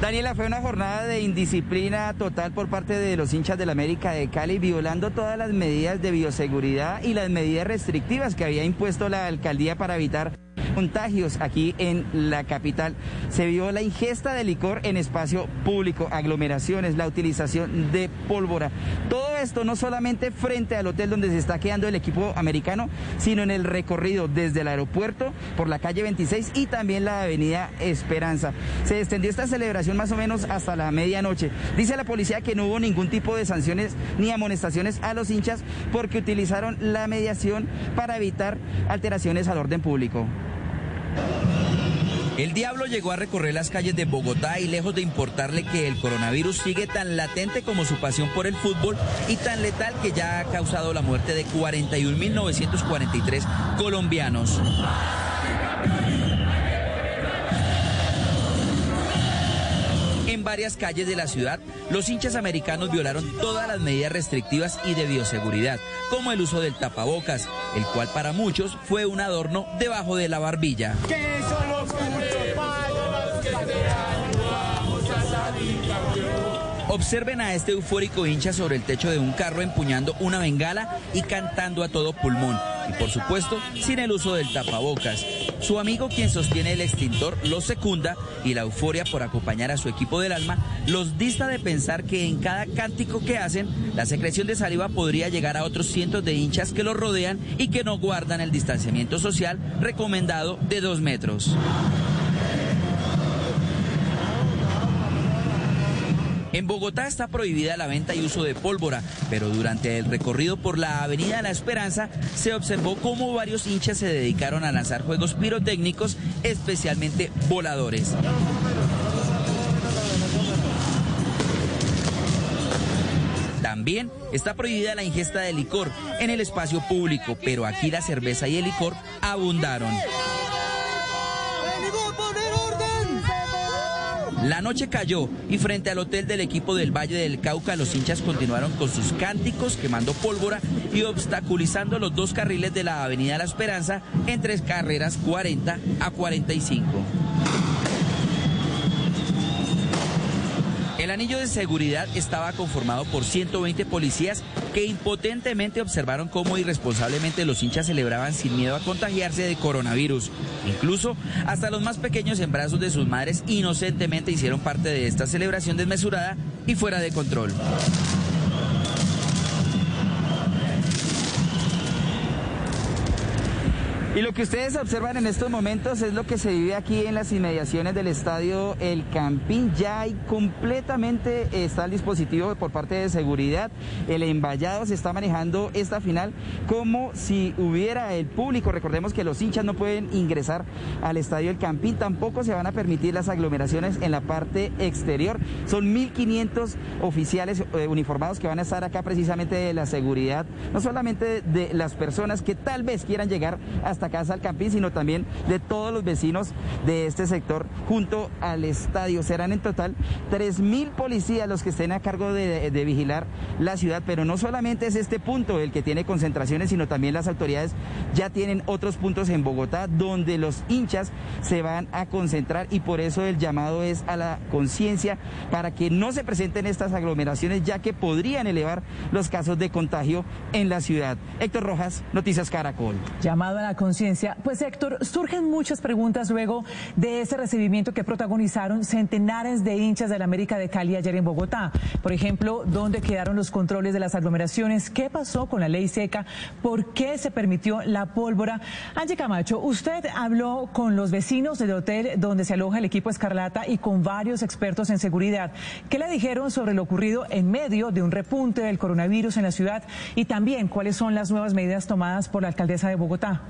Daniela, fue una jornada de indisciplina total por parte de los hinchas del América de Cali, violando todas las medidas de bioseguridad y las medidas restrictivas que había impuesto la alcaldía para evitar contagios aquí en la capital. Se vio la ingesta de licor en espacio público, aglomeraciones, la utilización de pólvora. Todo esto no solamente frente al hotel donde se está quedando el equipo americano, sino en el recorrido desde el aeropuerto por la calle 26 y también la avenida Esperanza. Se extendió esta celebración más o menos hasta la medianoche. Dice la policía que no hubo ningún tipo de sanciones ni amonestaciones a los hinchas porque utilizaron la mediación para evitar alteraciones al orden público. El diablo llegó a recorrer las calles de Bogotá y lejos de importarle que el coronavirus sigue tan latente como su pasión por el fútbol y tan letal que ya ha causado la muerte de 41.943 colombianos. Varias calles de la ciudad, los hinchas americanos violaron todas las medidas restrictivas y de bioseguridad, como el uso del tapabocas, el cual para muchos fue un adorno debajo de la barbilla. Observen a este eufórico hincha sobre el techo de un carro empuñando una bengala y cantando a todo pulmón. Y por supuesto, sin el uso del tapabocas. Su amigo quien sostiene el extintor los secunda y la euforia por acompañar a su equipo del alma los dista de pensar que en cada cántico que hacen, la secreción de saliva podría llegar a otros cientos de hinchas que los rodean y que no guardan el distanciamiento social recomendado de dos metros. En Bogotá está prohibida la venta y uso de pólvora, pero durante el recorrido por la Avenida La Esperanza se observó cómo varios hinchas se dedicaron a lanzar juegos pirotécnicos, especialmente voladores. También está prohibida la ingesta de licor en el espacio público, pero aquí la cerveza y el licor abundaron. La noche cayó y frente al hotel del equipo del Valle del Cauca los hinchas continuaron con sus cánticos quemando pólvora y obstaculizando los dos carriles de la Avenida La Esperanza entre carreras 40 a 45. El anillo de seguridad estaba conformado por 120 policías que impotentemente observaron cómo irresponsablemente los hinchas celebraban sin miedo a contagiarse de coronavirus. Incluso hasta los más pequeños en brazos de sus madres inocentemente hicieron parte de esta celebración desmesurada y fuera de control. Y lo que ustedes observan en estos momentos es lo que se vive aquí en las inmediaciones del estadio El Campín. Ya hay completamente, está el dispositivo por parte de seguridad. El emballado se está manejando esta final como si hubiera el público. Recordemos que los hinchas no pueden ingresar al estadio El Campín. Tampoco se van a permitir las aglomeraciones en la parte exterior. Son 1.500 oficiales eh, uniformados que van a estar acá precisamente de la seguridad, no solamente de las personas que tal vez quieran llegar hasta Casa al Campín, sino también de todos los vecinos de este sector junto al estadio. Serán en total 3.000 policías los que estén a cargo de, de vigilar la ciudad, pero no solamente es este punto el que tiene concentraciones, sino también las autoridades ya tienen otros puntos en Bogotá donde los hinchas se van a concentrar y por eso el llamado es a la conciencia para que no se presenten estas aglomeraciones ya que podrían elevar los casos de contagio en la ciudad. Héctor Rojas, Noticias Caracol. Llamado a la conciencia pues Héctor, surgen muchas preguntas luego de ese recibimiento que protagonizaron centenares de hinchas de la América de Cali ayer en Bogotá. Por ejemplo, ¿dónde quedaron los controles de las aglomeraciones? ¿Qué pasó con la ley seca? ¿Por qué se permitió la pólvora? Angie Camacho, usted habló con los vecinos del hotel donde se aloja el equipo Escarlata y con varios expertos en seguridad. ¿Qué le dijeron sobre lo ocurrido en medio de un repunte del coronavirus en la ciudad? Y también, ¿cuáles son las nuevas medidas tomadas por la alcaldesa de Bogotá?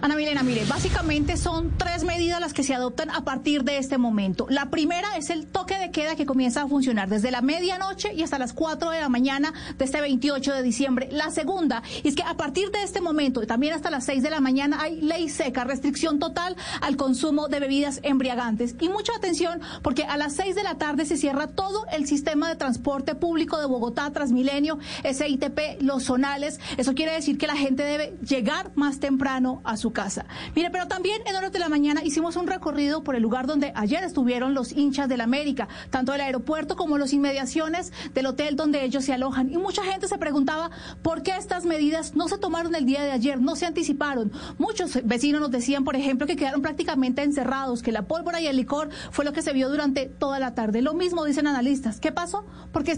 Ana Milena, mire, básicamente son tres medidas las que se adoptan a partir de este momento. La primera es el toque de queda que comienza a funcionar desde la medianoche y hasta las 4 de la mañana de este 28 de diciembre. La segunda es que a partir de este momento también hasta las 6 de la mañana hay ley seca, restricción total al consumo de bebidas embriagantes. Y mucha atención porque a las 6 de la tarde se cierra todo el sistema de transporte público de Bogotá, Transmilenio, SITP, los zonales. Eso quiere decir que la gente debe llegar más temprano a su casa. Mire, pero también en horas de la mañana hicimos un recorrido por el lugar donde ayer estuvieron los hinchas del América, tanto del aeropuerto como los inmediaciones del hotel donde ellos se alojan. Y mucha gente se preguntaba por qué estas medidas no se tomaron el día de ayer, no se anticiparon. Muchos vecinos nos decían, por ejemplo, que quedaron prácticamente encerrados, que la pólvora y el licor fue lo que se vio durante toda la tarde. Lo mismo dicen analistas. ¿Qué pasó? Porque